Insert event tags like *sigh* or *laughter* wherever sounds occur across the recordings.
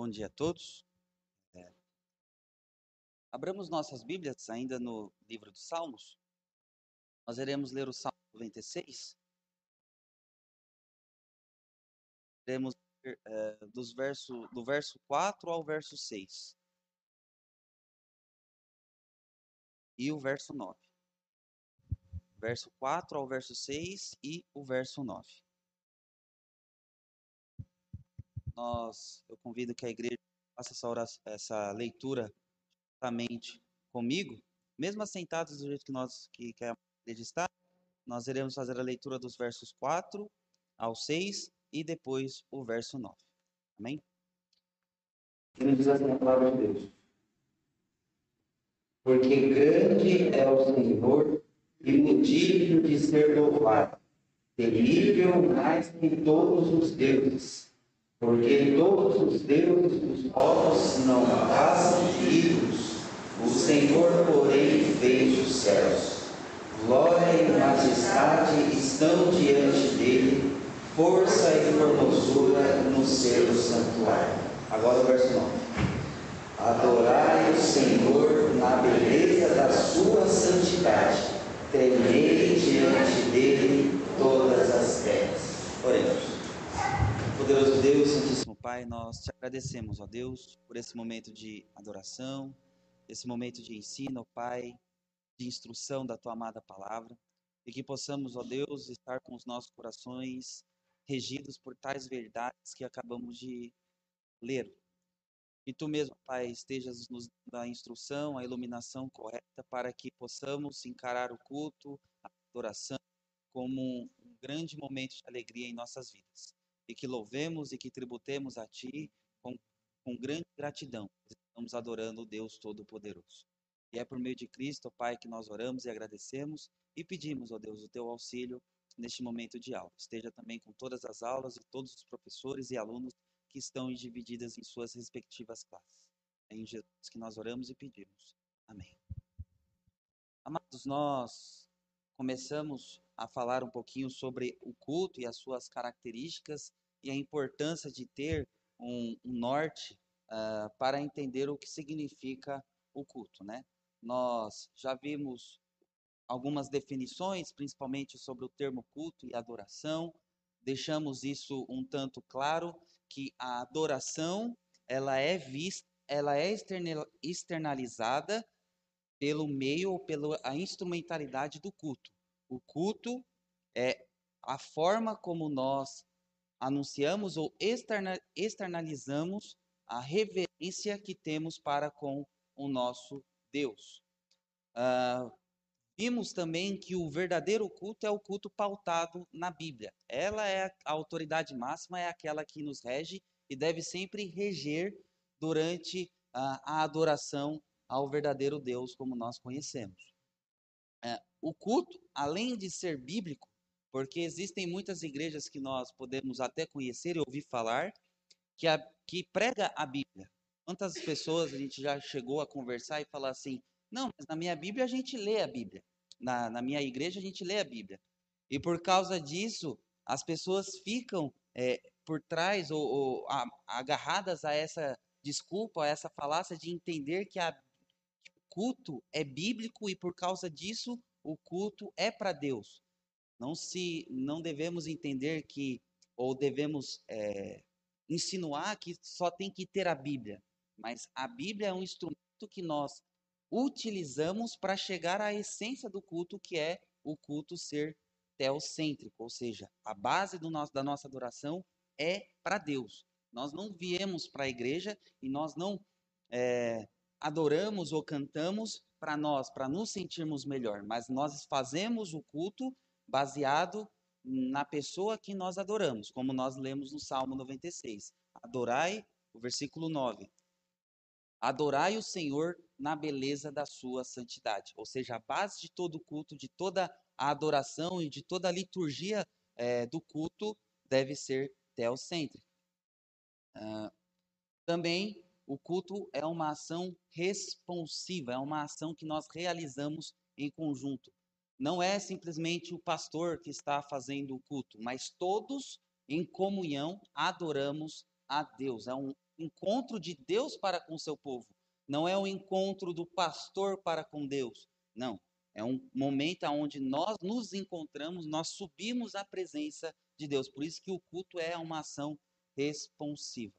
Bom dia a todos. É. Abramos nossas Bíblias ainda no livro dos Salmos. Nós iremos ler o Salmo 96. Iremos ler é, dos verso, do verso 4 ao verso 6. E o verso 9. Verso 4 ao verso 6 e o verso 9. Nós, eu convido que a igreja faça essa, oração, essa leitura juntamente comigo, mesmo assentados do jeito que nós que, que a igreja está, nós iremos fazer a leitura dos versos 4 ao 6 e depois o verso 9. Amém? Ele diz assim a palavra de Deus. Porque grande é o Senhor e motivo de ser louvado, terrível mais que todos os deuses porque todos os deuses dos povos não fazem ídolos, o Senhor, porém, fez os céus. Glória e majestade estão diante dele, força e formosura no seu santuário. Agora o verso 9. Adorai o Senhor na beleza da sua santidade, temei diante dele todas as terras. Oremos. Poderoso Deus, Santíssimo Pai, nós te agradecemos, ó Deus, por esse momento de adoração, esse momento de ensino, ó Pai, de instrução da tua amada palavra, e que possamos, ó Deus, estar com os nossos corações regidos por tais verdades que acabamos de ler. E tu mesmo, Pai, estejas nos dando a instrução, a iluminação correta para que possamos encarar o culto, a adoração, como um grande momento de alegria em nossas vidas e que louvemos e que tributemos a Ti com, com grande gratidão. Estamos adorando o Deus Todo-Poderoso. E é por meio de Cristo, Pai, que nós oramos e agradecemos e pedimos, ó Deus, o Teu auxílio neste momento de aula. Esteja também com todas as aulas e todos os professores e alunos que estão divididas em suas respectivas classes. É em Jesus que nós oramos e pedimos. Amém. Amados, nós começamos a falar um pouquinho sobre o culto e as suas características e a importância de ter um, um norte uh, para entender o que significa o culto, né? Nós já vimos algumas definições, principalmente sobre o termo culto e adoração. Deixamos isso um tanto claro que a adoração ela é vista, ela é externalizada pelo meio ou pela instrumentalidade do culto. O culto é a forma como nós anunciamos ou externalizamos a reverência que temos para com o nosso Deus. Uh, vimos também que o verdadeiro culto é o culto pautado na Bíblia. Ela é a autoridade máxima, é aquela que nos rege e deve sempre reger durante uh, a adoração ao verdadeiro Deus como nós conhecemos. O culto, além de ser bíblico, porque existem muitas igrejas que nós podemos até conhecer e ouvir falar, que, a, que prega a Bíblia. Quantas pessoas a gente já chegou a conversar e falar assim, não, mas na minha Bíblia a gente lê a Bíblia. Na, na minha igreja a gente lê a Bíblia. E por causa disso, as pessoas ficam é, por trás ou, ou a, agarradas a essa desculpa, a essa falácia de entender que, a, que o culto é bíblico e por causa disso o culto é para Deus. Não se, não devemos entender que ou devemos é, insinuar que só tem que ter a Bíblia, mas a Bíblia é um instrumento que nós utilizamos para chegar à essência do culto, que é o culto ser teocêntrico, ou seja, a base nosso, da nossa adoração é para Deus. Nós não viemos para a igreja e nós não é, adoramos ou cantamos para nós, para nos sentirmos melhor, mas nós fazemos o culto baseado na pessoa que nós adoramos, como nós lemos no Salmo 96. Adorai, o versículo 9. Adorai o Senhor na beleza da sua santidade. Ou seja, a base de todo culto, de toda a adoração e de toda a liturgia é, do culto deve ser teocêntrica. Uh, também o culto é uma ação responsiva, é uma ação que nós realizamos em conjunto. Não é simplesmente o pastor que está fazendo o culto, mas todos em comunhão adoramos a Deus. É um, encontro de Deus para com seu povo. Não é o encontro do pastor para com Deus. Não. É um momento onde nós nos encontramos, nós subimos à presença de Deus. Por isso que o culto é uma ação responsiva.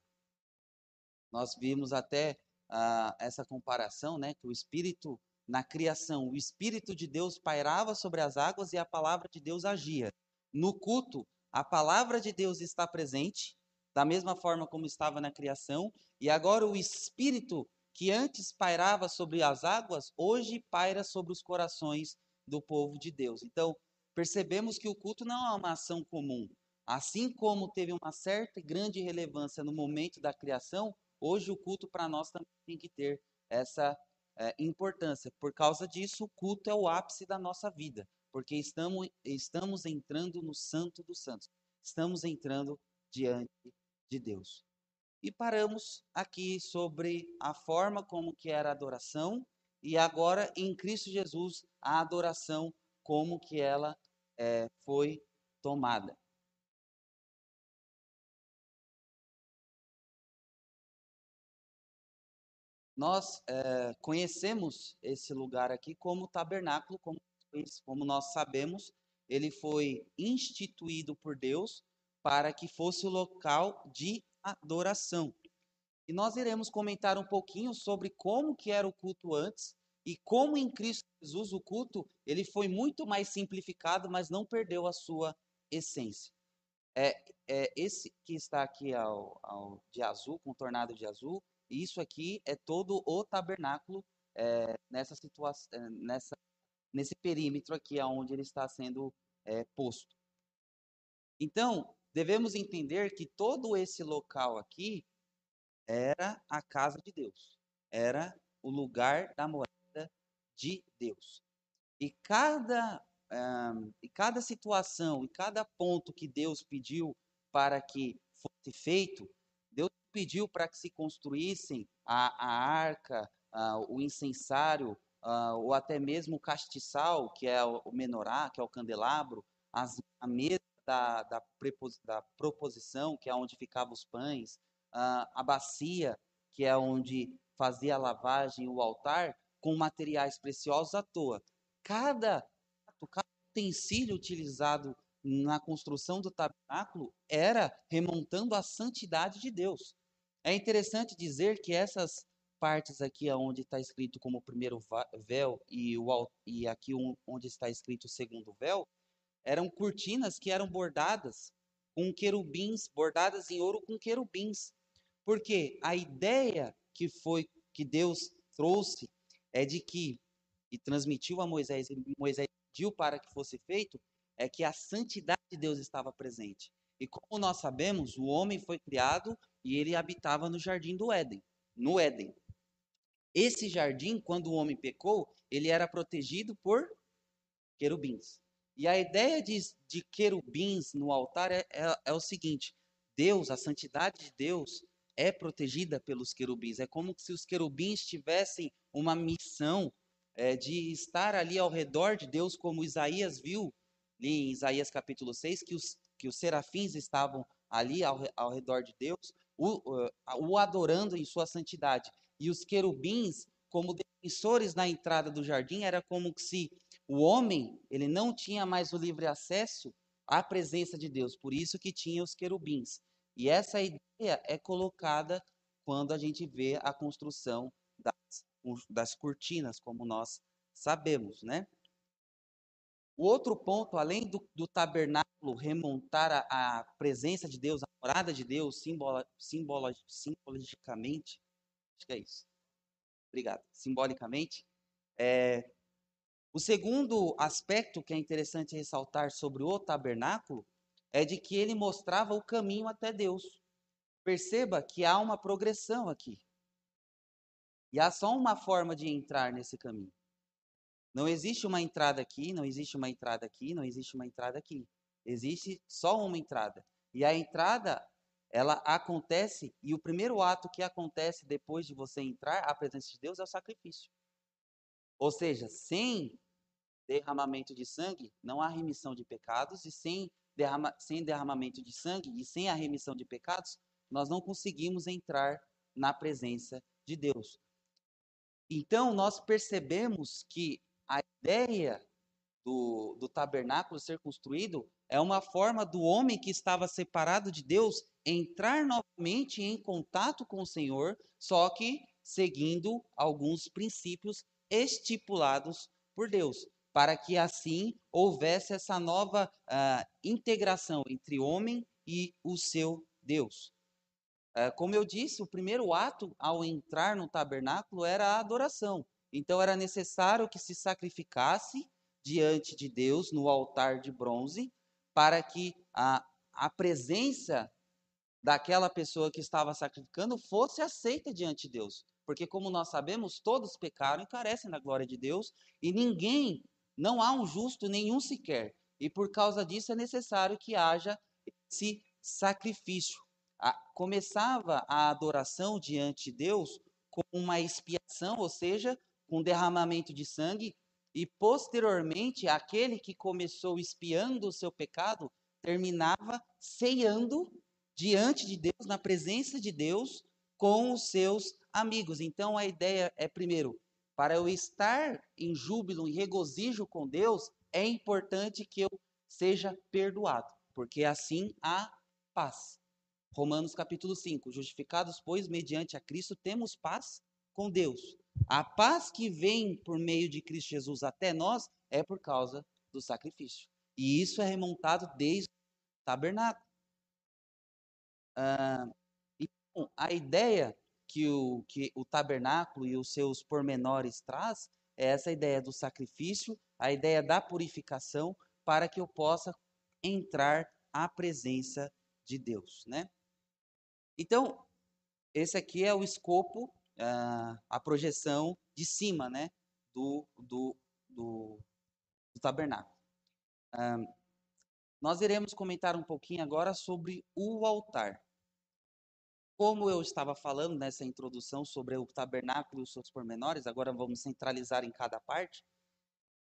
Nós vimos até uh, essa comparação, né, que o Espírito na criação, o Espírito de Deus pairava sobre as águas e a palavra de Deus agia. No culto, a palavra de Deus está presente, da mesma forma como estava na criação, e agora o Espírito que antes pairava sobre as águas, hoje paira sobre os corações do povo de Deus. Então, percebemos que o culto não é uma ação comum. Assim como teve uma certa e grande relevância no momento da criação, hoje o culto para nós também tem que ter essa é, importância. Por causa disso, o culto é o ápice da nossa vida, porque estamos, estamos entrando no Santo dos Santos, estamos entrando diante de Deus. E paramos aqui sobre a forma como que era a adoração e agora em Cristo Jesus a adoração como que ela é, foi tomada. Nós é, conhecemos esse lugar aqui como tabernáculo, como, como nós sabemos, ele foi instituído por Deus para que fosse o local de adoração. E nós iremos comentar um pouquinho sobre como que era o culto antes e como em Cristo Jesus o culto ele foi muito mais simplificado, mas não perdeu a sua essência. É, é esse que está aqui ao, ao de azul, contornado de azul, isso aqui é todo o tabernáculo é, nessa situação, é, nessa, nesse perímetro aqui aonde ele está sendo é, posto. Então, devemos entender que todo esse local aqui era a casa de Deus, era o lugar da morada de Deus. E cada, um, e cada situação, e cada ponto que Deus pediu para que fosse feito, pediu para que se construíssem a, a arca, a, o incensário, a, ou até mesmo o castiçal, que é o menorá, que é o candelabro, as, a mesa da, da, prepos, da proposição, que é onde ficavam os pães, a bacia, que é onde fazia a lavagem, o altar, com materiais preciosos à toa. Cada, cada utensílio utilizado na construção do tabernáculo era remontando a santidade de Deus. É interessante dizer que essas partes aqui onde está escrito como primeiro véu e, o, e aqui onde está escrito o segundo véu, eram cortinas que eram bordadas com querubins, bordadas em ouro com querubins. Porque a ideia que foi que Deus trouxe é de que e transmitiu a Moisés, e Moisés pediu para que fosse feito, é que a santidade de Deus estava presente. E como nós sabemos, o homem foi criado e ele habitava no jardim do Éden, no Éden. Esse jardim, quando o homem pecou, ele era protegido por querubins. E a ideia de, de querubins no altar é, é, é o seguinte: Deus, a santidade de Deus, é protegida pelos querubins. É como se os querubins tivessem uma missão é, de estar ali ao redor de Deus, como Isaías viu em Isaías capítulo 6, que os, que os serafins estavam ali ao, ao redor de Deus, o, o adorando em sua santidade. E os querubins, como defensores na entrada do jardim, era como se o homem ele não tinha mais o livre acesso à presença de Deus, por isso que tinha os querubins. E essa ideia é colocada quando a gente vê a construção das, das cortinas, como nós sabemos, né? O outro ponto, além do, do tabernáculo remontar a, presença de Deus, a morada de Deus, simbolo, simbolo, simbolicamente, acho que é isso. Obrigado. Simbolicamente, é, o segundo aspecto que é interessante ressaltar sobre o tabernáculo é de que ele mostrava o caminho até Deus. Perceba que há uma progressão aqui. E há só uma forma de entrar nesse caminho. Não existe uma entrada aqui, não existe uma entrada aqui, não existe uma entrada aqui. Existe só uma entrada. E a entrada, ela acontece, e o primeiro ato que acontece depois de você entrar à presença de Deus é o sacrifício. Ou seja, sem derramamento de sangue, não há remissão de pecados, e sem, derrama, sem derramamento de sangue e sem a remissão de pecados, nós não conseguimos entrar na presença de Deus. Então, nós percebemos que a ideia do, do tabernáculo ser construído é uma forma do homem que estava separado de Deus entrar novamente em contato com o Senhor, só que seguindo alguns princípios estipulados por Deus, para que assim houvesse essa nova uh, integração entre homem e o seu Deus. Uh, como eu disse, o primeiro ato ao entrar no tabernáculo era a adoração. Então era necessário que se sacrificasse diante de Deus no altar de bronze, para que a, a presença daquela pessoa que estava sacrificando fosse aceita diante de Deus. Porque, como nós sabemos, todos pecaram e carecem da glória de Deus, e ninguém, não há um justo nenhum sequer. E por causa disso é necessário que haja esse sacrifício. A, começava a adoração diante de Deus com uma expiação, ou seja, com derramamento de sangue, e posteriormente aquele que começou espiando o seu pecado terminava ceando diante de Deus, na presença de Deus, com os seus amigos. Então a ideia é, primeiro, para eu estar em júbilo, em regozijo com Deus, é importante que eu seja perdoado, porque assim há paz. Romanos capítulo 5: Justificados, pois, mediante a Cristo, temos paz com Deus. A paz que vem por meio de Cristo Jesus até nós é por causa do sacrifício. E isso é remontado desde o tabernáculo. Ah, então, a ideia que o, que o tabernáculo e os seus pormenores traz é essa ideia do sacrifício, a ideia da purificação, para que eu possa entrar à presença de Deus, né? Então, esse aqui é o escopo, uh, a projeção de cima, né, do, do, do, do tabernáculo. Uh, nós iremos comentar um pouquinho agora sobre o altar. Como eu estava falando nessa introdução sobre o tabernáculo e os seus pormenores, agora vamos centralizar em cada parte.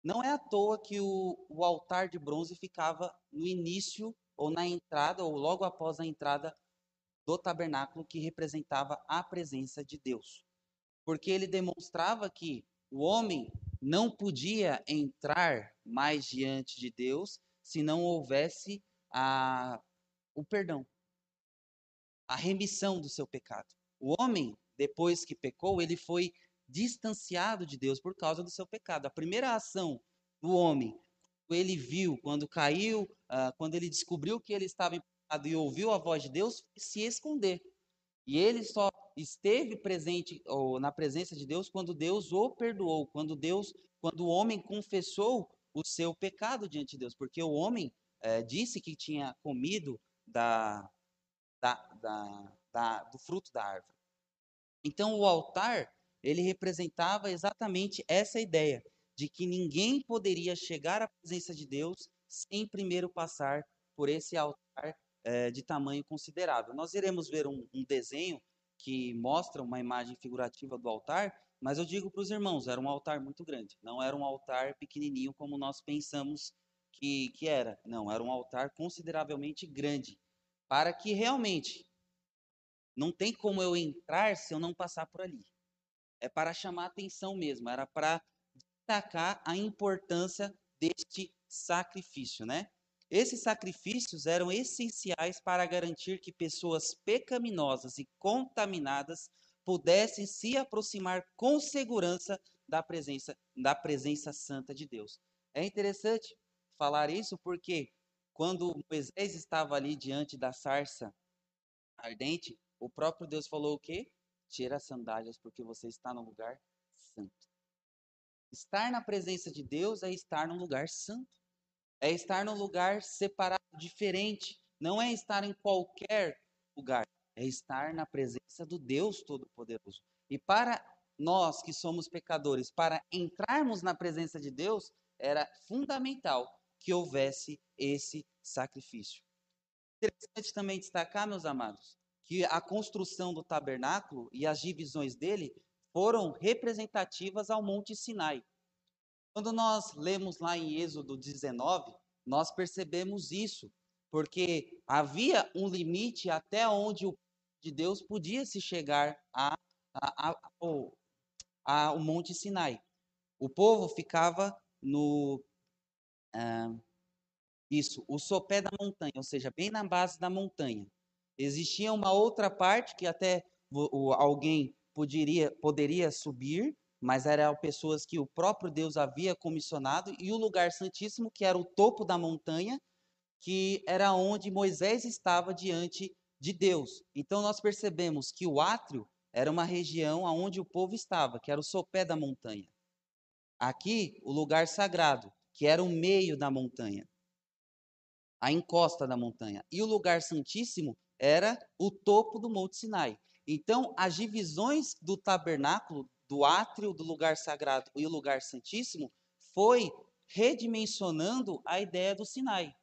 Não é à toa que o, o altar de bronze ficava no início ou na entrada ou logo após a entrada do tabernáculo que representava a presença de Deus. Porque ele demonstrava que o homem não podia entrar mais diante de Deus se não houvesse a, o perdão, a remissão do seu pecado. O homem, depois que pecou, ele foi distanciado de Deus por causa do seu pecado. A primeira ação do homem, ele viu, quando caiu, uh, quando ele descobriu que ele estava e ouviu a voz de Deus, se esconder. E ele só esteve presente ou na presença de Deus quando Deus o perdoou, quando Deus, quando o homem confessou o seu pecado diante de Deus, porque o homem eh, disse que tinha comido da, da, da, da, do fruto da árvore. Então, o altar, ele representava exatamente essa ideia de que ninguém poderia chegar à presença de Deus sem primeiro passar por esse altar é, de tamanho considerável. Nós iremos ver um, um desenho que mostra uma imagem figurativa do altar, mas eu digo para os irmãos, era um altar muito grande, não era um altar pequenininho como nós pensamos que, que era. Não, era um altar consideravelmente grande para que realmente não tem como eu entrar se eu não passar por ali. É para chamar atenção mesmo, era para destacar a importância deste sacrifício, né? Esses sacrifícios eram essenciais para garantir que pessoas pecaminosas e contaminadas pudessem se aproximar com segurança da presença da presença santa de Deus. É interessante falar isso porque quando Moisés estava ali diante da sarça ardente, o próprio Deus falou o quê? Tira as sandálias, porque você está no lugar santo. Estar na presença de Deus é estar num lugar santo. É estar num lugar separado, diferente. Não é estar em qualquer lugar. É estar na presença do Deus Todo-Poderoso. E para nós que somos pecadores, para entrarmos na presença de Deus, era fundamental que houvesse esse sacrifício. Interessante também destacar, meus amados, que a construção do tabernáculo e as divisões dele foram representativas ao Monte Sinai. Quando nós lemos lá em Êxodo 19, nós percebemos isso, porque havia um limite até onde o de Deus podia se chegar a, a, a, ao, ao Monte Sinai. O povo ficava no. Ah, isso, o sopé da montanha, ou seja, bem na base da montanha. Existia uma outra parte que até alguém poderia, poderia subir, mas eram pessoas que o próprio Deus havia comissionado, e o lugar santíssimo, que era o topo da montanha, que era onde Moisés estava diante de Deus. Então nós percebemos que o átrio era uma região onde o povo estava, que era o sopé da montanha. Aqui, o lugar sagrado, que era o meio da montanha, a encosta da montanha. E o lugar santíssimo era o topo do Monte Sinai. Então, as divisões do tabernáculo, do átrio, do lugar sagrado e o lugar santíssimo, foi redimensionando a ideia do Sinai.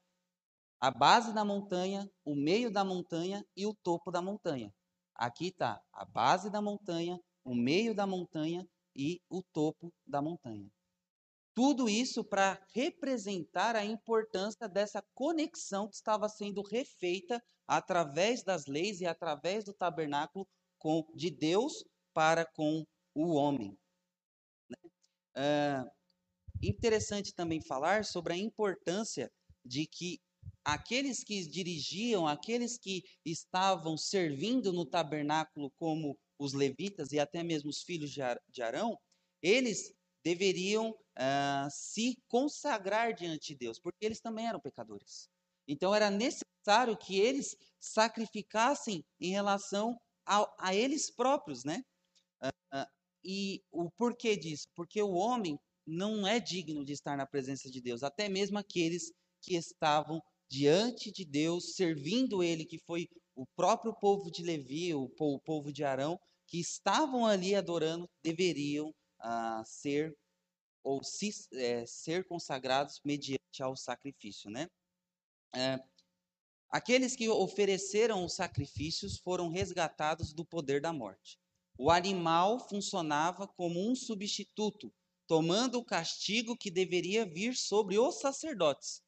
A base da montanha, o meio da montanha e o topo da montanha. Aqui está a base da montanha, o meio da montanha e o topo da montanha. Tudo isso para representar a importância dessa conexão que estava sendo refeita através das leis e através do tabernáculo com, de Deus para com o homem. É interessante também falar sobre a importância de que aqueles que dirigiam, aqueles que estavam servindo no tabernáculo como os levitas e até mesmo os filhos de Arão, eles deveriam uh, se consagrar diante de Deus, porque eles também eram pecadores. Então era necessário que eles sacrificassem em relação a, a eles próprios, né? E o porquê disso? Porque o homem não é digno de estar na presença de Deus, até mesmo aqueles que estavam diante de Deus, servindo Ele, que foi o próprio povo de Levi, o, povo de Arão, que estavam ali adorando, deveriam a ser ou se, é, ser consagrados mediante ao sacrifício, né? É, aqueles que ofereceram os sacrifícios foram resgatados do poder da morte. O animal funcionava como um substituto, tomando o castigo que deveria vir sobre os sacerdotes.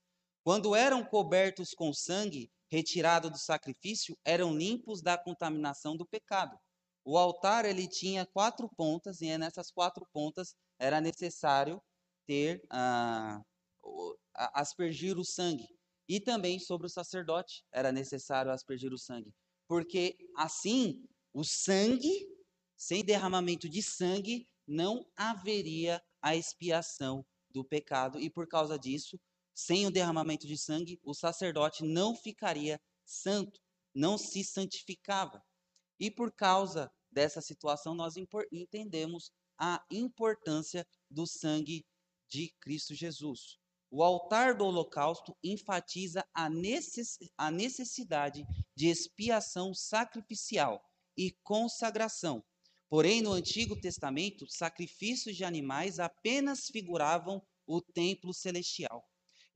Quando eram cobertos com sangue retirado do sacrifício, eram limpos da contaminação do pecado. O altar ele tinha quatro pontas e é nessas quatro pontas era necessário ter ah, aspergir o sangue e também sobre o sacerdote era necessário aspergir o sangue, porque assim o sangue sem derramamento de sangue não haveria a expiação do pecado e por causa disso, sem o derramamento de sangue, o sacerdote não ficaria santo, não se santificava. E por causa dessa situação, nós entendemos a importância do sangue de Cristo Jesus. O altar do holocausto enfatiza a necessidade de expiação sacrificial e consagração. Porém, no Antigo Testamento, sacrifícios de animais apenas figuravam o templo celestial.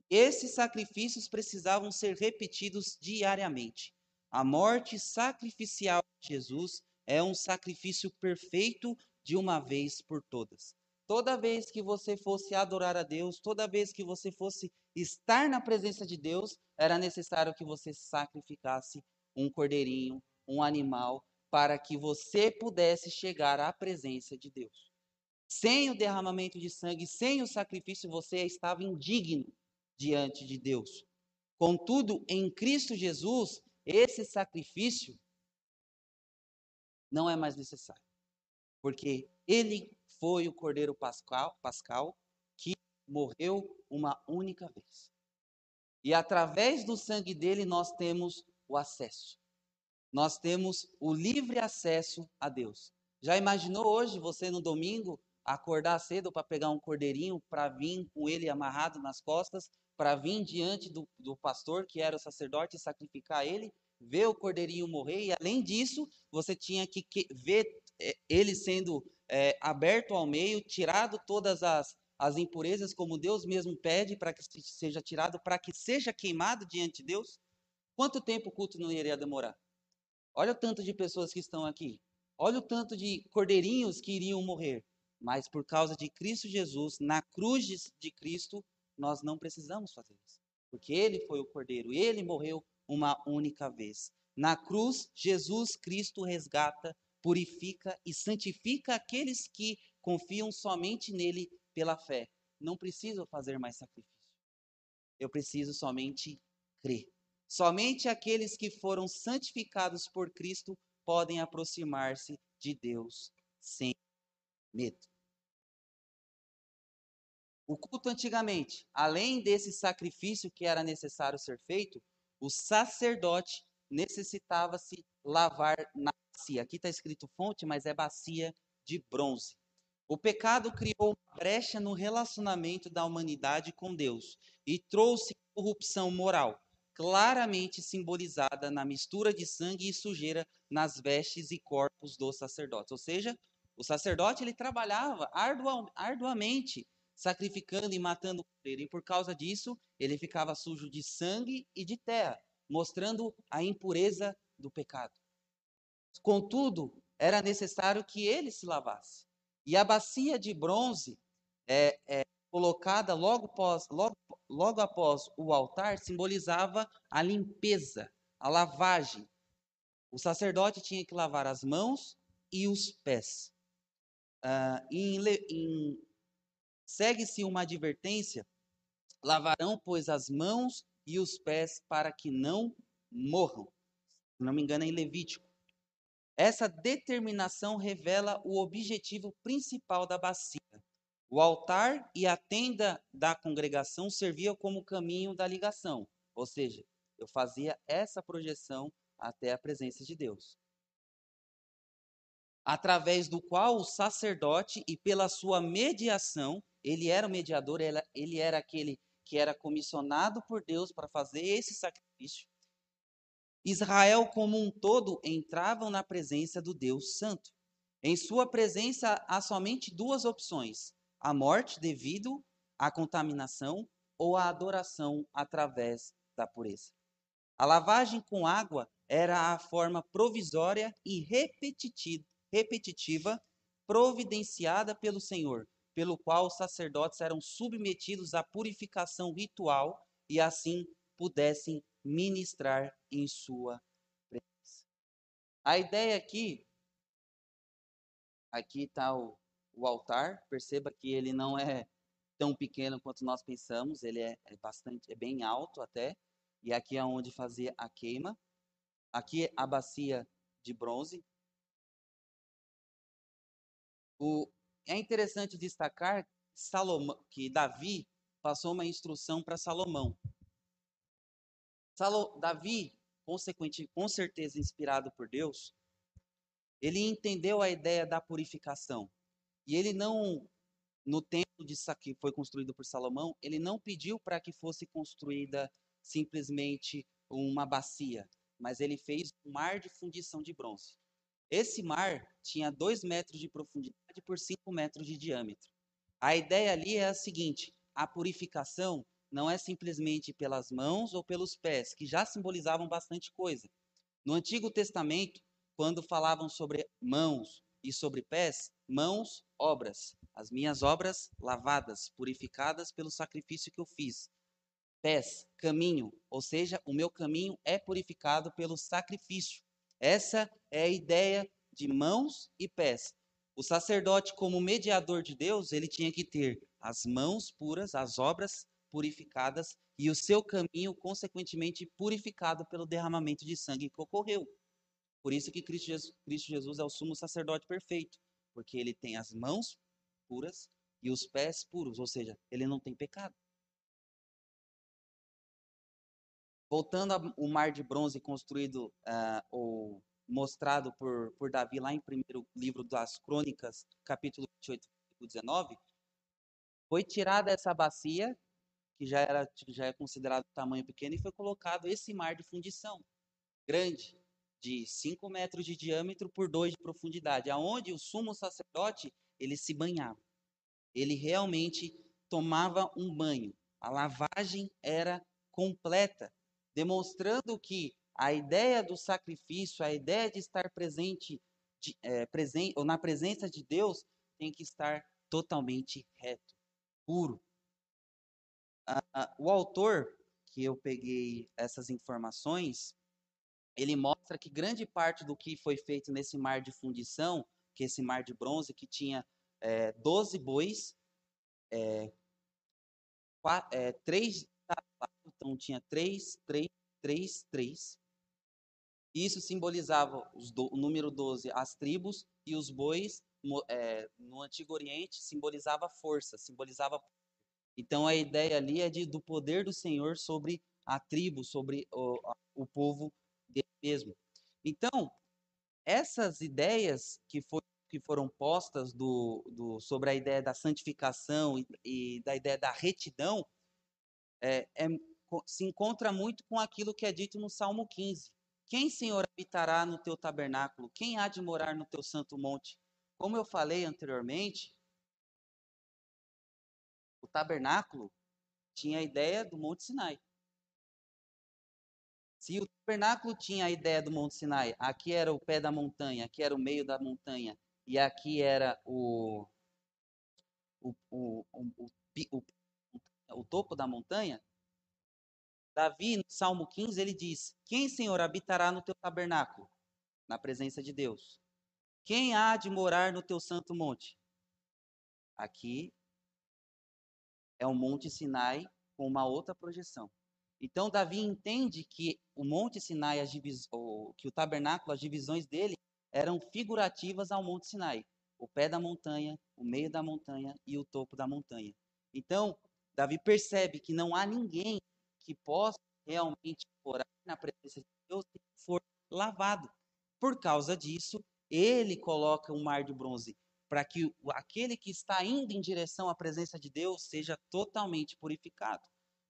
Esses sacrifícios precisavam ser repetidos diariamente. A morte sacrificial de Jesus é um sacrifício perfeito de uma vez por todas. Toda vez que você fosse adorar a Deus, toda vez que você fosse estar na presença de Deus, era necessário que você sacrificasse um cordeirinho, um animal, para que você pudesse chegar à presença de Deus. Sem o derramamento de sangue, sem o sacrifício, você estava indigno diante de Deus. Contudo, em Cristo Jesus, esse sacrifício não é mais necessário, porque ele foi o Cordeiro Pascal, Pascal que morreu uma única vez. E através do sangue dele nós temos o acesso. Nós temos o livre acesso a Deus. Já imaginou hoje você no domingo acordar cedo para pegar um cordeirinho para vir com ele amarrado nas costas para vir diante do, do pastor, que era o sacerdote, e sacrificar ele, ver o cordeirinho morrer, e além disso, você tinha que, que ver é, ele sendo é, aberto ao meio, tirado todas as, as impurezas, como Deus mesmo pede para que seja tirado, para que seja queimado diante de Deus. Quanto tempo o culto não iria demorar? Olha o tanto de pessoas que estão aqui. Olha o tanto de cordeirinhos que iriam morrer. Mas por causa de Cristo Jesus, na cruz de Cristo, nós não precisamos fazer isso. Porque ele foi o cordeiro, ele morreu uma única vez. Na cruz, Jesus Cristo resgata, purifica e santifica aqueles que confiam somente nele pela fé. Não preciso fazer mais sacrifício. Eu preciso somente crer. Somente aqueles que foram santificados por Cristo podem aproximar-se de Deus sem medo. O culto antigamente, além desse sacrifício que era necessário ser feito, o sacerdote necessitava se lavar na bacia. Aqui está escrito fonte, mas é bacia de bronze. O pecado criou uma brecha no relacionamento da humanidade com Deus e trouxe corrupção moral, claramente simbolizada na mistura de sangue e sujeira nas vestes e corpos dos sacerdotes. Ou seja, o sacerdote ele trabalhava arduamente sacrificando e matando o cordeiro, e por causa disso ele ficava sujo de sangue e de terra, mostrando a impureza do pecado. Contudo, era necessário que ele se lavasse. E a bacia de bronze é, é colocada logo após, logo, logo após o altar simbolizava a limpeza, a lavagem. O sacerdote tinha que lavar as mãos e os pés. Uh, em, em segue-se uma advertência: lavarão, pois, as mãos e os pés para que não morram. Se não me engano, é em Levítico. Essa determinação revela o objetivo principal da bacia. O altar e a tenda da congregação serviam como caminho da ligação, ou seja, eu fazia essa projeção até a presença de Deus através do qual o sacerdote, e pela sua mediação, ele era o mediador, ele era aquele que era comissionado por Deus para fazer esse sacrifício. Israel como um todo entravam na presença do Deus Santo. Em sua presença há somente duas opções: a morte devido à contaminação ou a adoração através da pureza. A lavagem com água era a forma provisória e repetitiva providenciada pelo Senhor, pelo qual os sacerdotes eram submetidos à purificação ritual e assim pudessem ministrar em sua presença. A ideia aqui, aqui está o, o, altar, perceba que ele não é tão pequeno quanto nós pensamos, ele é, é bastante, é bem alto até, e aqui é onde fazia a queima. Aqui a bacia de bronze, o, é interessante destacar Salomão, que Davi passou uma instrução para Salomão. Salo, Davi, consequente, com certeza inspirado por Deus, ele entendeu a ideia da purificação. E ele não, no templo de, que foi construído por Salomão, ele não pediu para que fosse construída simplesmente uma bacia, mas ele fez um mar de fundição de bronze. Esse mar tinha 2 metros de profundidade por 5 metros de diâmetro. A ideia ali é a seguinte: a purificação não é simplesmente pelas mãos ou pelos pés, que já simbolizavam bastante coisa. No Antigo Testamento, quando falavam sobre mãos e sobre pés, mãos, obras, as minhas obras lavadas, purificadas pelo sacrifício que eu fiz. Pés, caminho, ou seja, o meu caminho é purificado pelo sacrifício. Essa é a ideia de mãos e pés. O sacerdote, como mediador de Deus, ele tinha que ter as mãos puras, as obras purificadas e o seu caminho, consequentemente, purificado pelo derramamento de sangue que ocorreu. Por isso que Cristo Jesus, Cristo Jesus é o sumo sacerdote perfeito, porque ele tem as mãos puras e os pés puros, ou seja, ele não tem pecado. Voltando ao mar de bronze construído uh, ou mostrado por, por Davi lá em primeiro livro das Crônicas, capítulo 28, versículo 19, foi tirada essa bacia, que já era já é considerado tamanho pequeno, e foi colocado esse mar de fundição, grande, de 5 metros de diâmetro por 2 de profundidade, aonde o sumo sacerdote ele se banhava. Ele realmente tomava um banho. A lavagem era completa demonstrando que a ideia do sacrifício, a ideia de estar presente, de, é, presente ou na presença de Deus, tem que estar totalmente reto, puro. Ah, o autor que eu peguei essas informações, ele mostra que grande parte do que foi feito nesse mar de fundição, que esse mar de bronze, que tinha é, 12 bois, é, quatro, é, três, então tinha três, três, três, três. Isso simbolizava do, o número 12, as tribos, e os bois, é, no Antigo Oriente, simbolizava força, simbolizava. Então a ideia ali é de, do poder do Senhor sobre a tribo, sobre o, o povo mesmo. Então, essas ideias que, que foram postas do, do, sobre a ideia da santificação e, e da ideia da retidão é, é, se encontra muito com aquilo que é dito no Salmo 15. Quem, Senhor, habitará no teu tabernáculo? Quem há de morar no teu santo monte? Como eu falei anteriormente, o tabernáculo tinha a ideia do Monte Sinai. Se o tabernáculo tinha a ideia do Monte Sinai, aqui era o pé da montanha, aqui era o meio da montanha, e aqui era o, o, o, o, o, topo da montanha, Davi, no Salmo 15, ele diz: Quem, Senhor, habitará no teu tabernáculo? Na presença de Deus. Quem há de morar no teu santo monte? Aqui é o Monte Sinai com uma outra projeção. Então Davi entende que o Monte Sinai, divis... que o tabernáculo, as divisões dele eram figurativas ao Monte Sinai, o pé da montanha, o meio da montanha e o topo da montanha. Então Davi percebe que não há ninguém que possa realmente orar na presença de Deus se for lavado. Por causa disso, ele coloca um mar de bronze para que aquele que está indo em direção à presença de Deus seja totalmente purificado.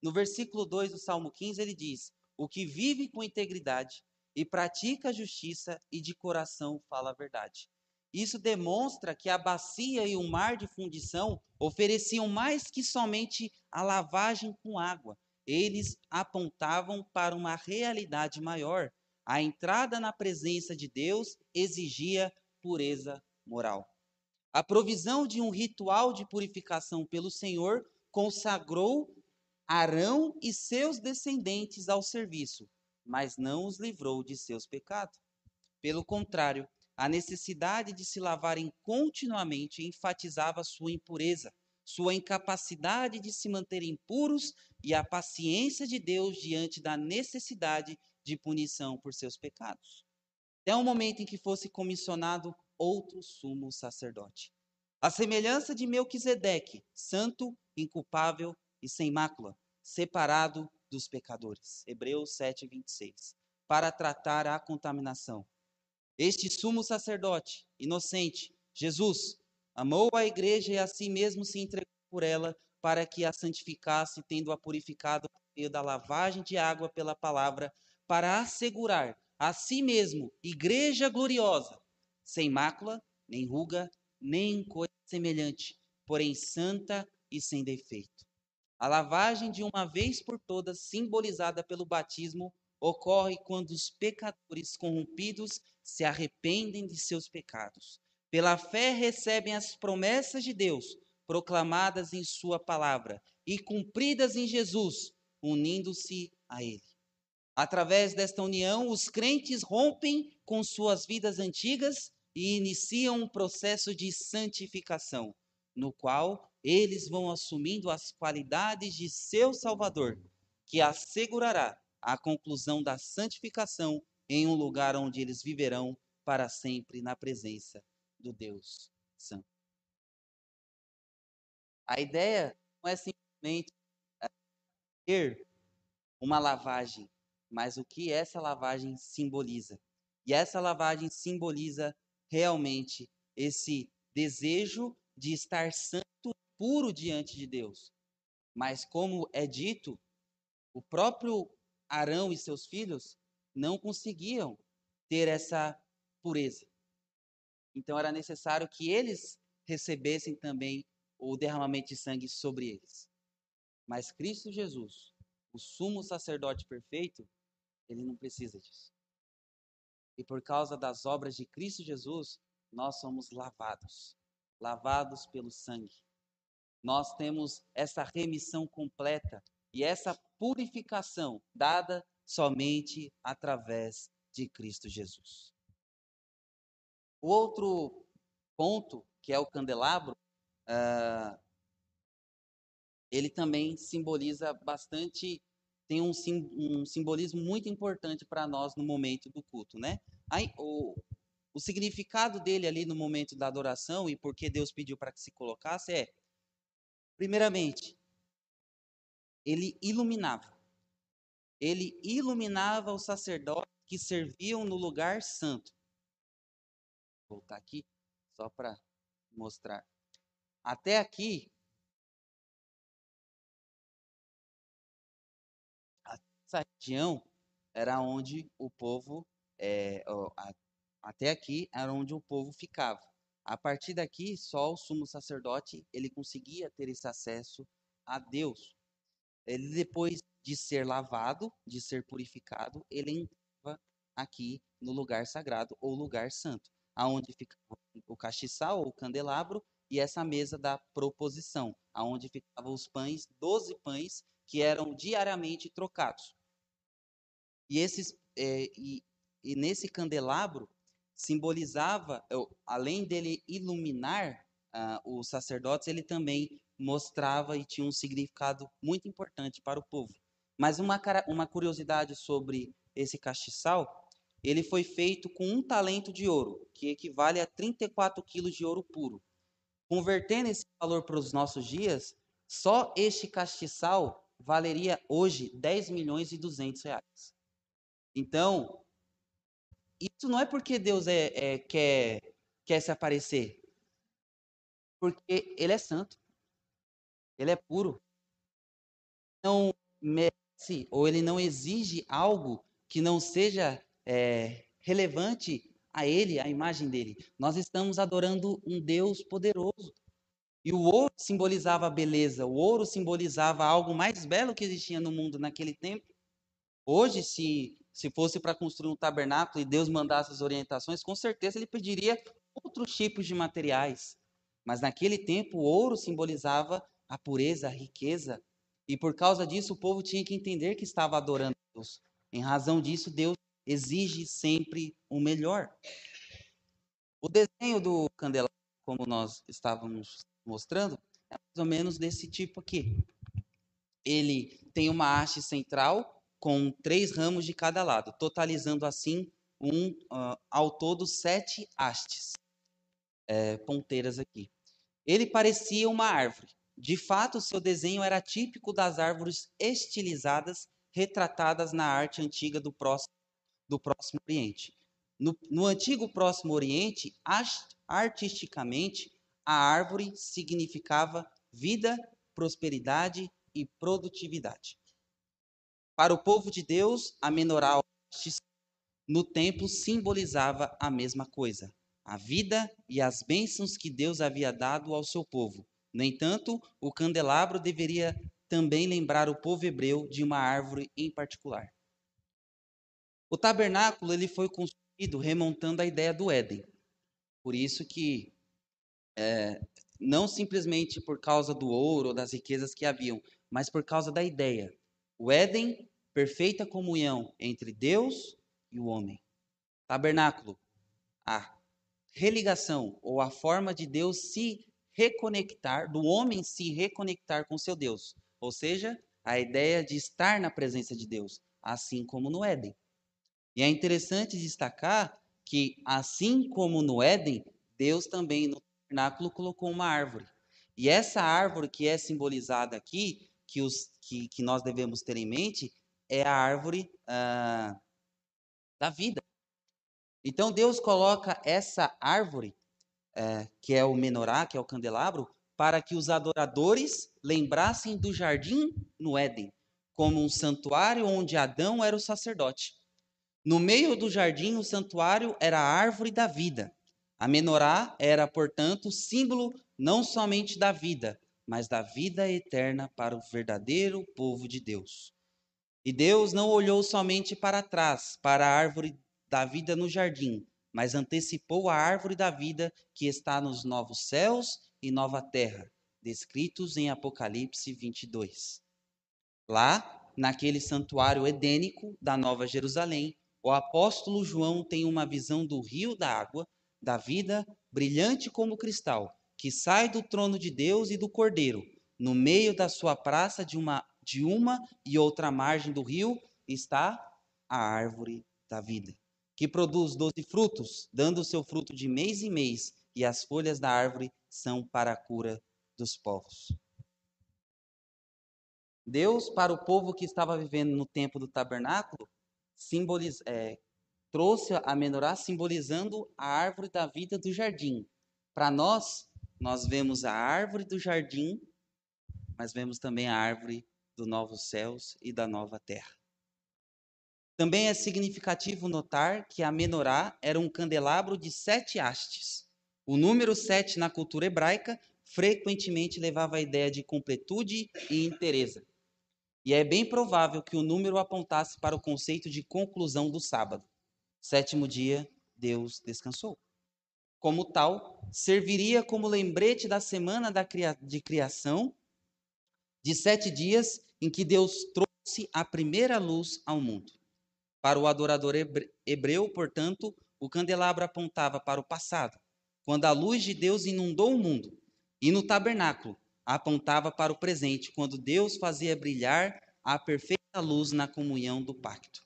No versículo 2 do Salmo 15, ele diz: O que vive com integridade e pratica a justiça e de coração fala a verdade. Isso demonstra que a bacia e o mar de fundição ofereciam mais que somente a lavagem com água. Eles apontavam para uma realidade maior. A entrada na presença de Deus exigia pureza moral. A provisão de um ritual de purificação pelo Senhor consagrou Arão e seus descendentes ao serviço, mas não os livrou de seus pecados. Pelo contrário, a necessidade de se lavarem continuamente enfatizava sua impureza, sua incapacidade de se manterem puros e a paciência de Deus diante da necessidade de punição por seus pecados. Até o momento em que fosse comissionado outro sumo sacerdote. A semelhança de Melquisedeque, santo, inculpável e sem mácula, separado dos pecadores. Hebreus 7, 26. Para tratar a contaminação. Este sumo sacerdote, inocente, Jesus, amou a igreja e a si mesmo se entregou por ela para que a santificasse, tendo-a purificado por meio da lavagem de água pela palavra, para assegurar a si mesmo igreja gloriosa, sem mácula, nem ruga, nem coisa semelhante, porém santa e sem defeito. A lavagem de uma vez por todas, simbolizada pelo batismo, ocorre quando os pecadores corrompidos se arrependem de seus pecados. Pela fé recebem as promessas de Deus, proclamadas em Sua palavra e cumpridas em Jesus, unindo-se a Ele. Através desta união, os crentes rompem com suas vidas antigas e iniciam um processo de santificação, no qual eles vão assumindo as qualidades de seu Salvador, que assegurará a conclusão da santificação em um lugar onde eles viverão para sempre na presença do Deus Santo. A ideia não é simplesmente é, ter uma lavagem, mas o que essa lavagem simboliza. E essa lavagem simboliza realmente esse desejo de estar santo puro diante de Deus. Mas, como é dito, o próprio Arão e seus filhos não conseguiam ter essa pureza. Então, era necessário que eles recebessem também o derramamento de sangue sobre eles. Mas Cristo Jesus, o sumo sacerdote perfeito, ele não precisa disso. E por causa das obras de Cristo Jesus, nós somos lavados lavados pelo sangue. Nós temos essa remissão completa e essa purificação dada somente através de Cristo Jesus. O outro ponto, que é o candelabro, uh, ele também simboliza bastante, tem um, sim, um simbolismo muito importante para nós no momento do culto, né? Aí, o, o significado dele ali no momento da adoração e por que Deus pediu para que se colocasse é, primeiramente, ele iluminava. Ele iluminava os sacerdotes que serviam no lugar santo. Vou voltar aqui só para mostrar. Até aqui, essa região era onde o povo, é, até aqui era onde o povo ficava. A partir daqui, só o sumo sacerdote ele conseguia ter esse acesso a Deus. Ele depois de ser lavado, de ser purificado, ele entrava aqui no lugar sagrado ou lugar santo, aonde ficava o castiçal ou o candelabro e essa mesa da proposição, aonde ficavam os pães, doze pães que eram diariamente trocados. E esses é, e, e nesse candelabro simbolizava, além dele iluminar uh, os sacerdotes, ele também mostrava e tinha um significado muito importante para o povo. Mas uma, uma curiosidade sobre esse castiçal, ele foi feito com um talento de ouro, que equivale a 34 quilos de ouro puro. Convertendo esse valor para os nossos dias, só este castiçal valeria hoje 10 milhões e 200 reais. Então, isso não é porque Deus é, é, quer, quer se aparecer, porque Ele é santo, Ele é puro. Não merece ou Ele não exige algo que não seja é, relevante a Ele, a imagem dele. Nós estamos adorando um Deus poderoso. E o ouro simbolizava a beleza, o ouro simbolizava algo mais belo que existia no mundo naquele tempo. Hoje, se se fosse para construir um tabernáculo e Deus mandasse as orientações, com certeza ele pediria outros tipos de materiais. Mas naquele tempo, o ouro simbolizava a pureza, a riqueza. E por causa disso, o povo tinha que entender que estava adorando Deus. Em razão disso, Deus exige sempre o melhor. O desenho do candelabro, como nós estávamos mostrando, é mais ou menos desse tipo aqui. Ele tem uma haste central com três ramos de cada lado, totalizando assim um, uh, ao todo sete hastes, é, ponteiras aqui. Ele parecia uma árvore. De fato, seu desenho era típico das árvores estilizadas retratadas na arte antiga do Próximo, do próximo Oriente. No, no antigo Próximo Oriente, artisticamente, a árvore significava vida, prosperidade e produtividade. Para o povo de Deus, a menorá no templo simbolizava a mesma coisa, a vida e as bênçãos que Deus havia dado ao seu povo. No entanto, o candelabro deveria também lembrar o povo hebreu de uma árvore em particular. O tabernáculo ele foi construído remontando a ideia do Éden. Por isso que é, não simplesmente por causa do ouro ou das riquezas que haviam, mas por causa da ideia o Éden, perfeita comunhão entre Deus e o homem. Tabernáculo, a religação ou a forma de Deus se reconectar, do homem se reconectar com seu Deus. Ou seja, a ideia de estar na presença de Deus, assim como no Éden. E é interessante destacar que, assim como no Éden, Deus também no tabernáculo colocou uma árvore. E essa árvore que é simbolizada aqui que, os, que, que nós devemos ter em mente é a árvore ah, da vida. Então Deus coloca essa árvore, eh, que é o menorá, que é o candelabro, para que os adoradores lembrassem do jardim no Éden, como um santuário onde Adão era o sacerdote. No meio do jardim, o santuário era a árvore da vida. A menorá era, portanto, símbolo não somente da vida, mas da vida eterna para o verdadeiro povo de Deus. E Deus não olhou somente para trás, para a árvore da vida no jardim, mas antecipou a árvore da vida que está nos novos céus e nova terra, descritos em Apocalipse 22. Lá, naquele santuário edênico da Nova Jerusalém, o apóstolo João tem uma visão do rio da água, da vida, brilhante como cristal, que sai do trono de Deus e do Cordeiro. No meio da sua praça, de uma, de uma e outra margem do rio, está a árvore da vida, que produz doze frutos, dando o seu fruto de mês em mês, e as folhas da árvore são para a cura dos povos. Deus, para o povo que estava vivendo no tempo do tabernáculo, é, trouxe a menorá simbolizando a árvore da vida do jardim. Para nós, nós vemos a árvore do jardim, mas vemos também a árvore dos novos céus e da nova terra. Também é significativo notar que a menorá era um candelabro de sete hastes. O número sete na cultura hebraica frequentemente levava a ideia de completude e inteireza. E é bem provável que o número apontasse para o conceito de conclusão do sábado. Sétimo dia, Deus descansou. Como tal, serviria como lembrete da semana de criação, de sete dias em que Deus trouxe a primeira luz ao mundo. Para o adorador hebreu, portanto, o candelabro apontava para o passado, quando a luz de Deus inundou o mundo, e no tabernáculo, apontava para o presente, quando Deus fazia brilhar a perfeita luz na comunhão do pacto.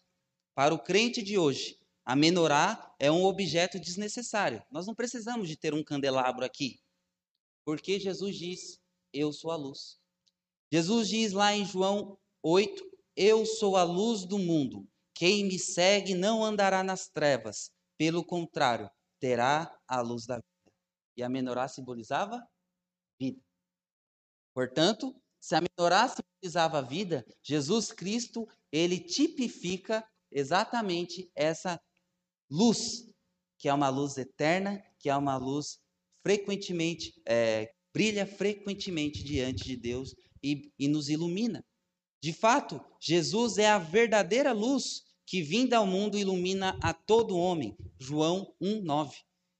Para o crente de hoje, a menorá é um objeto desnecessário. Nós não precisamos de ter um candelabro aqui, porque Jesus diz: Eu sou a luz. Jesus diz lá em João 8: Eu sou a luz do mundo. Quem me segue não andará nas trevas, pelo contrário, terá a luz da vida. E a menorá simbolizava vida. Portanto, se a menorá simbolizava a vida, Jesus Cristo, ele tipifica exatamente essa luz, que é uma luz eterna, que é uma luz frequentemente, é, brilha frequentemente diante de Deus e, e nos ilumina. De fato, Jesus é a verdadeira luz que vinda ao mundo ilumina a todo homem. João 1:9.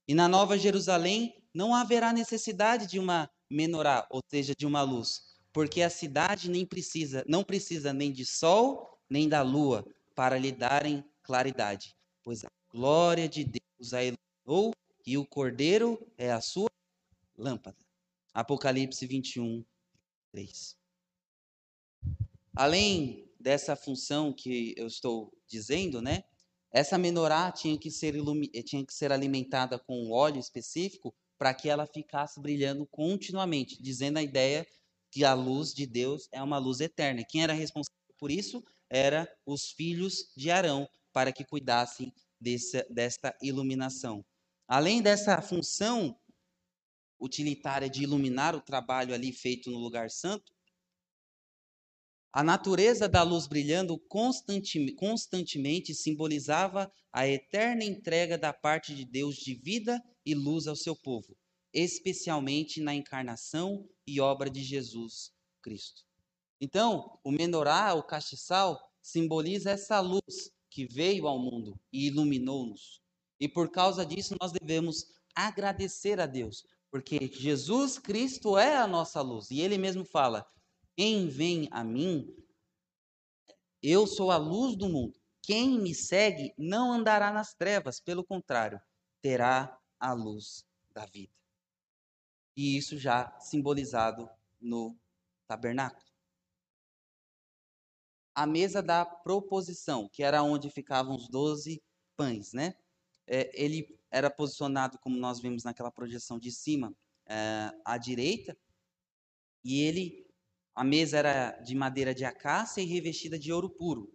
E na Nova Jerusalém não haverá necessidade de uma menorá, ou seja, de uma luz, porque a cidade nem precisa, não precisa nem de sol, nem da lua para lhe darem claridade, pois a glória de Deus a iluminou e o cordeiro é a sua lâmpada. Apocalipse 21, 3. Além dessa função que eu estou dizendo, né? Essa menorá tinha que ser, tinha que ser alimentada com um óleo específico para que ela ficasse brilhando continuamente, dizendo a ideia que a luz de Deus é uma luz eterna. Quem era responsável por isso era os filhos de Arão, para que cuidassem desse, desta iluminação. Além dessa função utilitária de iluminar o trabalho ali feito no lugar santo, a natureza da luz brilhando constantemente simbolizava a eterna entrega da parte de Deus de vida e luz ao seu povo especialmente na encarnação e obra de Jesus Cristo. Então, o menorá, o castiçal, simboliza essa luz que veio ao mundo e iluminou-nos. E por causa disso nós devemos agradecer a Deus, porque Jesus Cristo é a nossa luz. E ele mesmo fala: Quem vem a mim, eu sou a luz do mundo. Quem me segue não andará nas trevas, pelo contrário, terá a luz da vida e isso já simbolizado no tabernáculo. A mesa da proposição, que era onde ficavam os doze pães, né? É, ele era posicionado, como nós vimos naquela projeção de cima, é, à direita, e ele, a mesa era de madeira de acácia e revestida de ouro puro.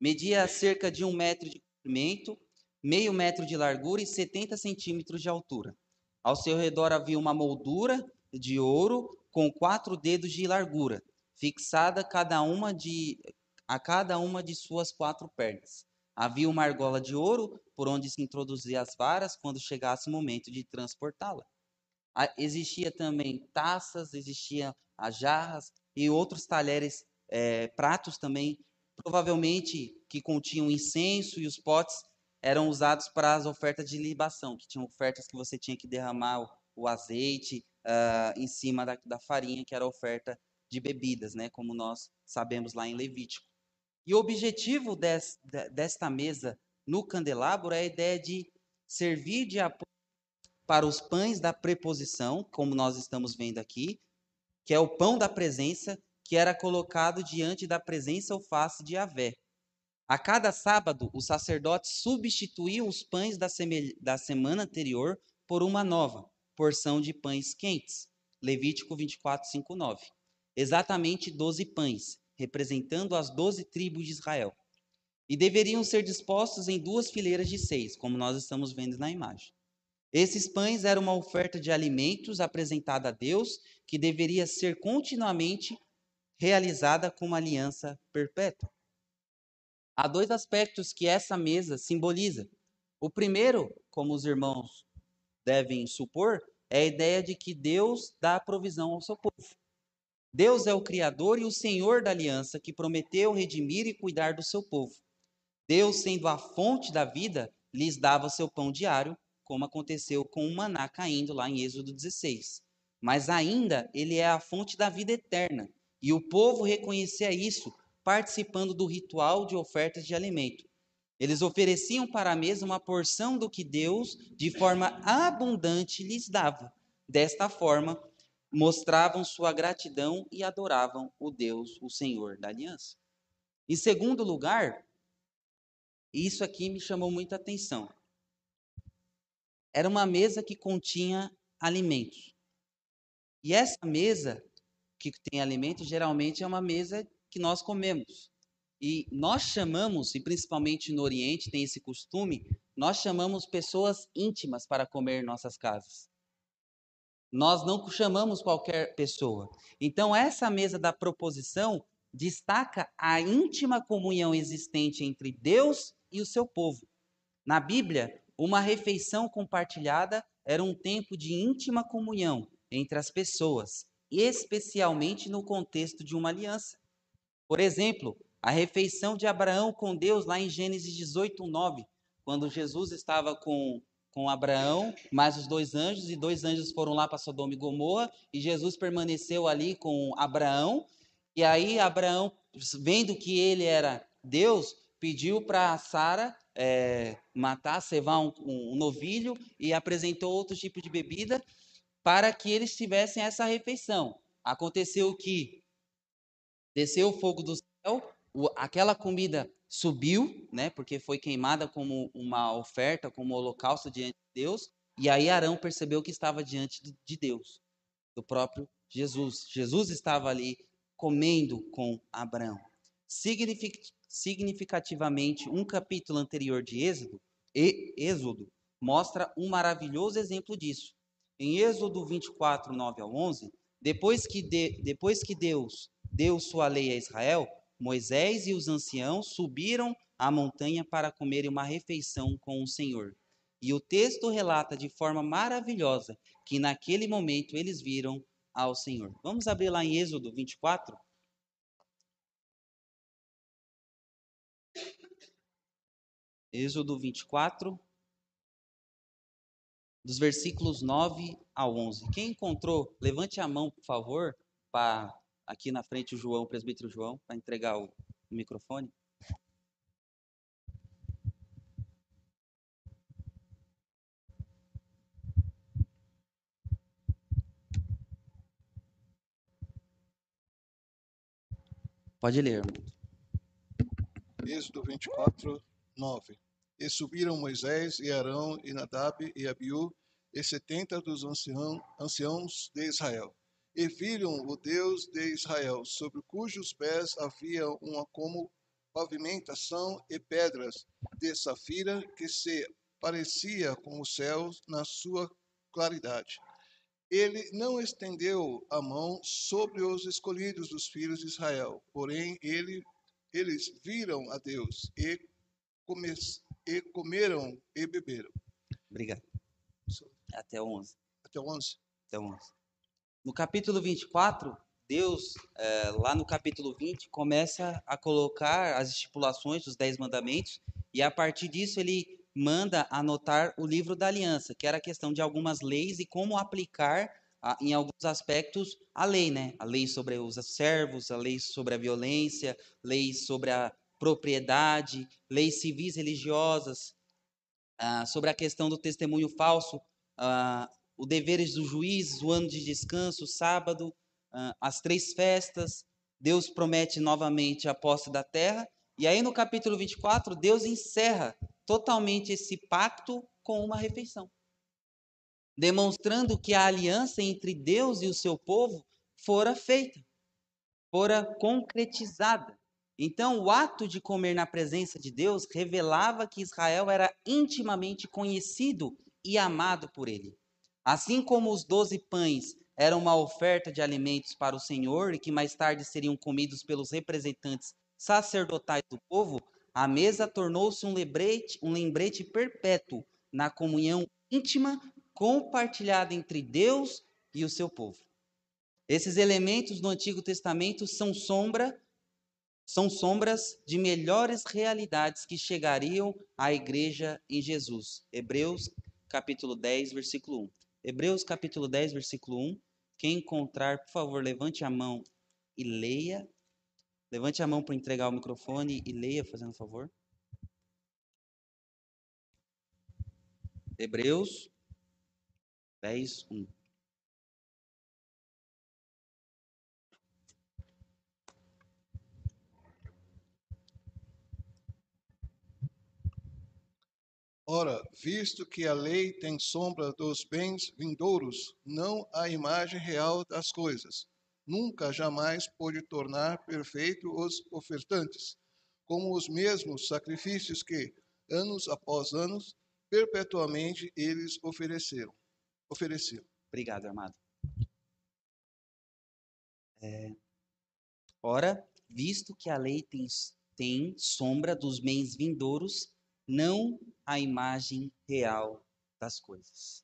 Media cerca de um metro de comprimento, meio metro de largura e 70 centímetros de altura. Ao seu redor havia uma moldura de ouro com quatro dedos de largura, fixada cada uma de, a cada uma de suas quatro pernas. Havia uma argola de ouro por onde se introduzia as varas quando chegasse o momento de transportá-la. Existia também taças, existiam as jarras e outros talheres, é, pratos também, provavelmente que continham incenso e os potes eram usados para as ofertas de libação, que tinham ofertas que você tinha que derramar o, o azeite uh, em cima da, da, farinha, que era a oferta de bebidas, né, como nós sabemos lá em Levítico. E o objetivo des, de, desta mesa no candelabro é a ideia de servir de apoio para os pães da preposição, como nós estamos vendo aqui, que é o pão da presença, que era colocado diante da presença ou face de Yahvé. A cada sábado, os sacerdotes substituíam os pães da, da semana anterior por uma nova porção de pães quentes. Levítico 24, 5, 9. Exatamente 12 pães, representando as doze tribos de Israel. E deveriam ser dispostos em duas fileiras de seis, como nós estamos vendo na imagem. Esses pães eram uma oferta de alimentos apresentada a Deus, que deveria ser continuamente realizada com uma aliança perpétua. Há dois aspectos que essa mesa simboliza. O primeiro, como os irmãos devem supor, é a ideia de que Deus dá provisão ao seu povo. Deus é o Criador e o Senhor da aliança que prometeu redimir e cuidar do seu povo. Deus, sendo a fonte da vida, lhes dava seu pão diário como aconteceu com o maná caindo lá em Êxodo 16. Mas ainda ele é a fonte da vida eterna, e o povo reconhecia isso participando do ritual de ofertas de alimento. Eles ofereciam para a mesa uma porção do que Deus, de forma abundante, lhes dava. Desta forma, mostravam sua gratidão e adoravam o Deus, o Senhor da aliança. Em segundo lugar, isso aqui me chamou muita atenção era uma mesa que continha alimentos. E essa mesa que tem alimentos geralmente é uma mesa que nós comemos. E nós chamamos, e principalmente no Oriente tem esse costume, nós chamamos pessoas íntimas para comer em nossas casas. Nós não chamamos qualquer pessoa. Então, essa mesa da proposição destaca a íntima comunhão existente entre Deus e o seu povo. Na Bíblia, uma refeição compartilhada era um tempo de íntima comunhão entre as pessoas, especialmente no contexto de uma aliança. Por exemplo, a refeição de Abraão com Deus lá em Gênesis 18, 9, quando Jesus estava com, com Abraão, mais os dois anjos, e dois anjos foram lá para Sodoma e Gomorra, e Jesus permaneceu ali com Abraão, e aí Abraão, vendo que ele era Deus, pediu para Sara é, matar, cevar um, um, novilho e apresentou outro tipo de bebida para que eles tivessem essa refeição. Aconteceu que desceu o fogo do céu, aquela comida subiu, né, porque foi queimada como uma oferta, como holocausto diante de Deus, e aí Arão percebeu que estava diante de Deus, do próprio Jesus. Jesus estava ali comendo com Abraão. Significa, significativamente um capítulo anterior de Êxodo, Êxodo mostra um maravilhoso exemplo disso. Em Êxodo 24, 9 ao 11, depois que, de, depois que Deus deu sua lei a Israel, Moisés e os anciãos subiram à montanha para comerem uma refeição com o Senhor. E o texto relata de forma maravilhosa que naquele momento eles viram ao Senhor. Vamos abrir lá em Êxodo 24, Êxodo 24, dos versículos 9 ao 11. Quem encontrou, levante a mão, por favor, para aqui na frente o João, o presbítero João, para entregar o, microfone. Pode ler. Êxodo 24, 9. E subiram Moisés e Arão e Nadab e Abiú e setenta dos anciãos de Israel. E viram o Deus de Israel, sobre cujos pés havia uma como pavimentação e pedras de safira que se parecia com os céus na sua claridade. Ele não estendeu a mão sobre os escolhidos dos filhos de Israel, porém ele, eles viram a Deus e come, e comeram e beberam. Obrigado. Até 11. Até 11. Até 11. No capítulo 24, Deus, é, lá no capítulo 20, começa a colocar as estipulações dos Dez Mandamentos, e a partir disso ele manda anotar o livro da aliança, que era a questão de algumas leis e como aplicar a, em alguns aspectos a lei, né? A lei sobre os servos, a lei sobre a violência, leis sobre a propriedade, leis civis religiosas, ah, sobre a questão do testemunho falso, ah, os deveres do juiz, o ano de descanso, o sábado, ah, as três festas. Deus promete novamente a posse da terra. E aí no capítulo 24, Deus encerra totalmente esse pacto com uma refeição, demonstrando que a aliança entre Deus e o seu povo fora feita, fora concretizada. Então, o ato de comer na presença de Deus revelava que Israel era intimamente conhecido e amado por ele. Assim como os doze pães eram uma oferta de alimentos para o Senhor e que mais tarde seriam comidos pelos representantes sacerdotais do povo, a mesa tornou-se um lembrete, um lembrete perpétuo na comunhão íntima compartilhada entre Deus e o seu povo. Esses elementos do Antigo Testamento são sombra são sombras de melhores realidades que chegariam à igreja em Jesus. Hebreus capítulo 10, versículo 1. Hebreus capítulo 10, versículo 1. Quem encontrar, por favor, levante a mão e leia. Levante a mão para entregar o microfone e leia, fazendo favor. Hebreus 10, 1. Ora, visto que a lei tem sombra dos bens vindouros, não a imagem real das coisas, nunca jamais pôde tornar perfeito os ofertantes, como os mesmos sacrifícios que, anos após anos, perpetuamente eles ofereceram. Ofereciam. Obrigado, amado. É, ora, visto que a lei tem, tem sombra dos bens vindouros, não a imagem real das coisas.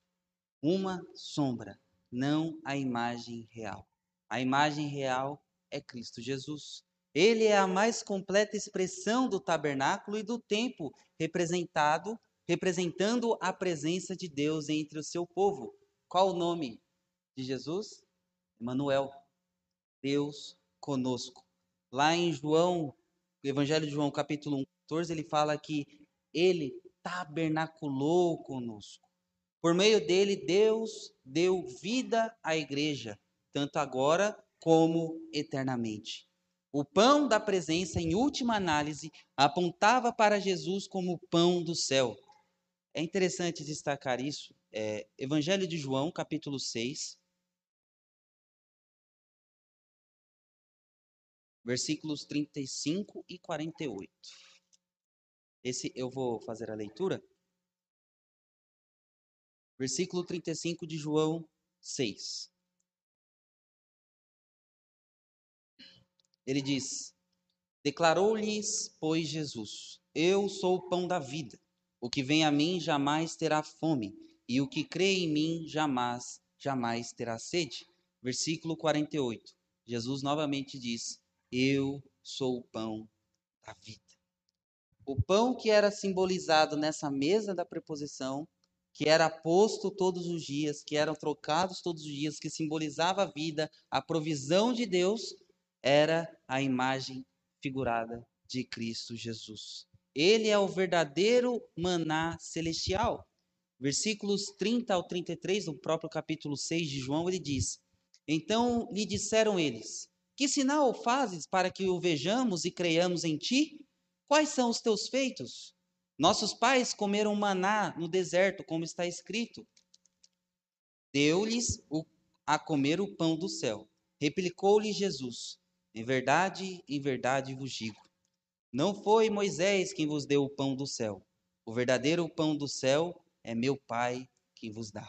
Uma sombra, não a imagem real. A imagem real é Cristo Jesus. Ele é a mais completa expressão do tabernáculo e do templo, representado, representando a presença de Deus entre o seu povo. Qual o nome de Jesus? Emmanuel, Deus conosco. Lá em João, Evangelho de João, capítulo 1, 14, ele fala que ele tabernaculou conosco. Por meio dele, Deus deu vida à igreja, tanto agora como eternamente. O pão da presença, em última análise, apontava para Jesus como o pão do céu. É interessante destacar isso. É, Evangelho de João, capítulo 6, versículos 35 e 48. Esse eu vou fazer a leitura. Versículo 35 de João 6. Ele diz: Declarou-lhes, pois, Jesus: Eu sou o pão da vida. O que vem a mim jamais terá fome, e o que crê em mim jamais, jamais terá sede. Versículo 48. Jesus novamente diz: Eu sou o pão da vida. O pão que era simbolizado nessa mesa da preposição, que era posto todos os dias, que eram trocados todos os dias, que simbolizava a vida, a provisão de Deus, era a imagem figurada de Cristo Jesus. Ele é o verdadeiro maná celestial. Versículos 30 ao 33 do próprio capítulo 6 de João, ele diz: Então lhe disseram eles: Que sinal fazes para que o vejamos e creiamos em ti? Quais são os teus feitos? Nossos pais comeram maná no deserto, como está escrito. Deu-lhes a comer o pão do céu. Replicou-lhe Jesus: Em verdade, em verdade vos digo: Não foi Moisés quem vos deu o pão do céu. O verdadeiro pão do céu é meu Pai quem vos dá.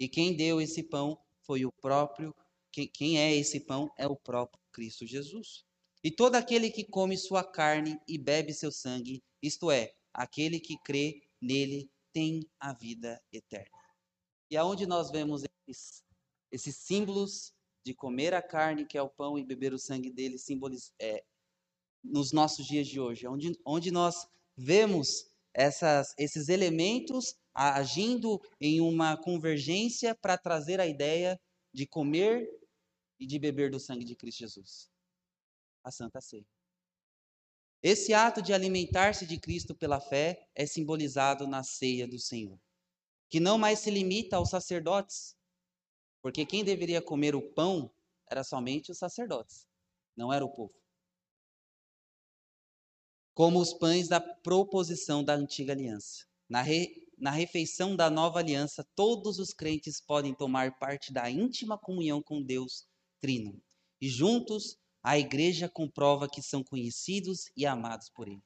E quem deu esse pão foi o próprio, quem, quem é esse pão é o próprio Cristo Jesus. E todo aquele que come sua carne e bebe seu sangue, isto é, aquele que crê nele, tem a vida eterna. E aonde nós vemos esses, esses símbolos de comer a carne, que é o pão, e beber o sangue dele, símbolos é, nos nossos dias de hoje, onde, onde nós vemos essas, esses elementos agindo em uma convergência para trazer a ideia de comer e de beber do sangue de Cristo Jesus a Santa Ceia. Esse ato de alimentar-se de Cristo pela fé é simbolizado na ceia do Senhor, que não mais se limita aos sacerdotes, porque quem deveria comer o pão era somente os sacerdotes, não era o povo. Como os pães da proposição da antiga aliança. Na, re, na refeição da nova aliança, todos os crentes podem tomar parte da íntima comunhão com Deus Trino. E juntos a igreja comprova que são conhecidos e amados por Ele.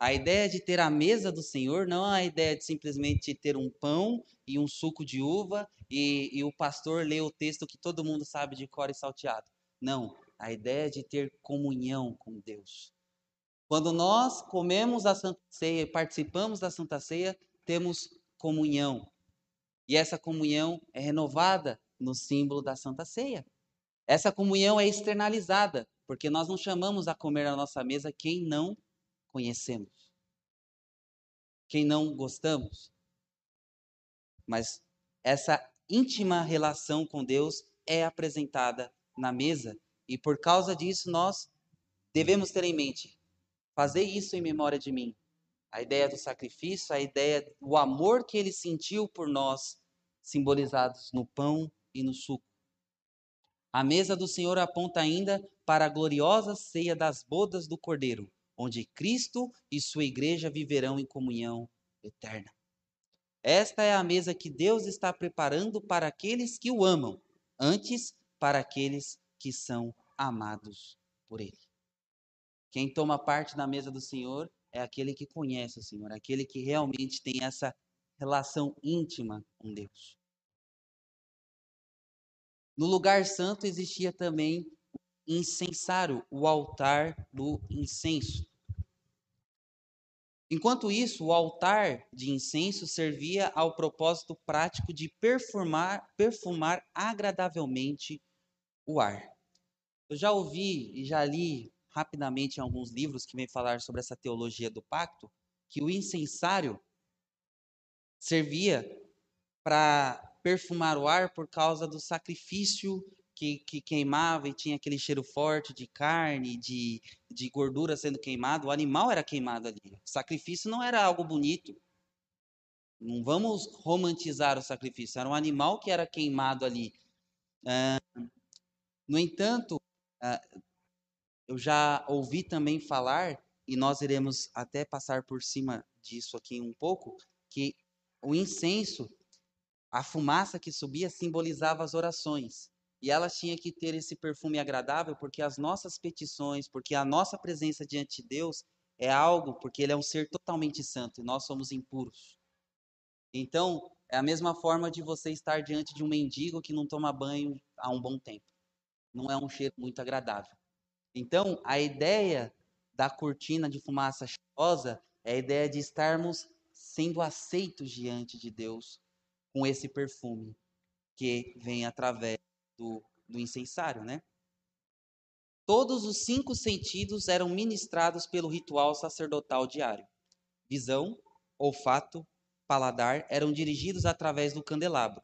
A ideia de ter a mesa do Senhor não é a ideia de simplesmente ter um pão e um suco de uva e, e o pastor ler o texto que todo mundo sabe de cor e salteado. Não, a ideia de ter comunhão com Deus. Quando nós comemos a Santa Ceia e participamos da Santa Ceia, temos comunhão. E essa comunhão é renovada no símbolo da Santa Ceia. Essa comunhão é externalizada, porque nós não chamamos a comer à nossa mesa quem não conhecemos, quem não gostamos. Mas essa íntima relação com Deus é apresentada na mesa e por causa disso nós devemos ter em mente fazer isso em memória de mim. A ideia do sacrifício, a ideia do amor que ele sentiu por nós, simbolizados no pão e no suco. A mesa do Senhor aponta ainda para a gloriosa ceia das bodas do Cordeiro, onde Cristo e sua igreja viverão em comunhão eterna. Esta é a mesa que Deus está preparando para aqueles que o amam, antes para aqueles que são amados por Ele. Quem toma parte na mesa do Senhor é aquele que conhece o Senhor, aquele que realmente tem essa relação íntima com Deus. No lugar santo existia também incensário, o altar do incenso. Enquanto isso, o altar de incenso servia ao propósito prático de perfumar, perfumar agradavelmente o ar. Eu já ouvi e já li rapidamente em alguns livros que vêm falar sobre essa teologia do pacto, que o incensário servia para perfumar o ar por causa do sacrifício que, que, queimava e tinha aquele cheiro forte de carne, de, de gordura sendo queimado. O animal era queimado ali. O sacrifício não era algo bonito. Não vamos romantizar o sacrifício. Era um animal que era queimado ali. Ah, no entanto, ah, eu já ouvi também falar, e nós iremos até passar por cima disso aqui um pouco, que o incenso, a fumaça que subia, simbolizava as orações. E elas tinham que ter esse perfume agradável, porque as nossas petições, porque a nossa presença diante de Deus é algo, porque Ele é um ser totalmente santo e nós somos impuros. Então, é a mesma forma de você estar diante de um mendigo que não toma banho há um bom tempo. Não é um cheiro muito agradável. Então, a ideia da cortina de fumaça cheirosa é a ideia de estarmos sendo aceitos diante de Deus com esse perfume que vem através do, do incensário, né? Todos os cinco sentidos eram ministrados pelo ritual sacerdotal diário. Visão, olfato, paladar eram dirigidos através do candelabro.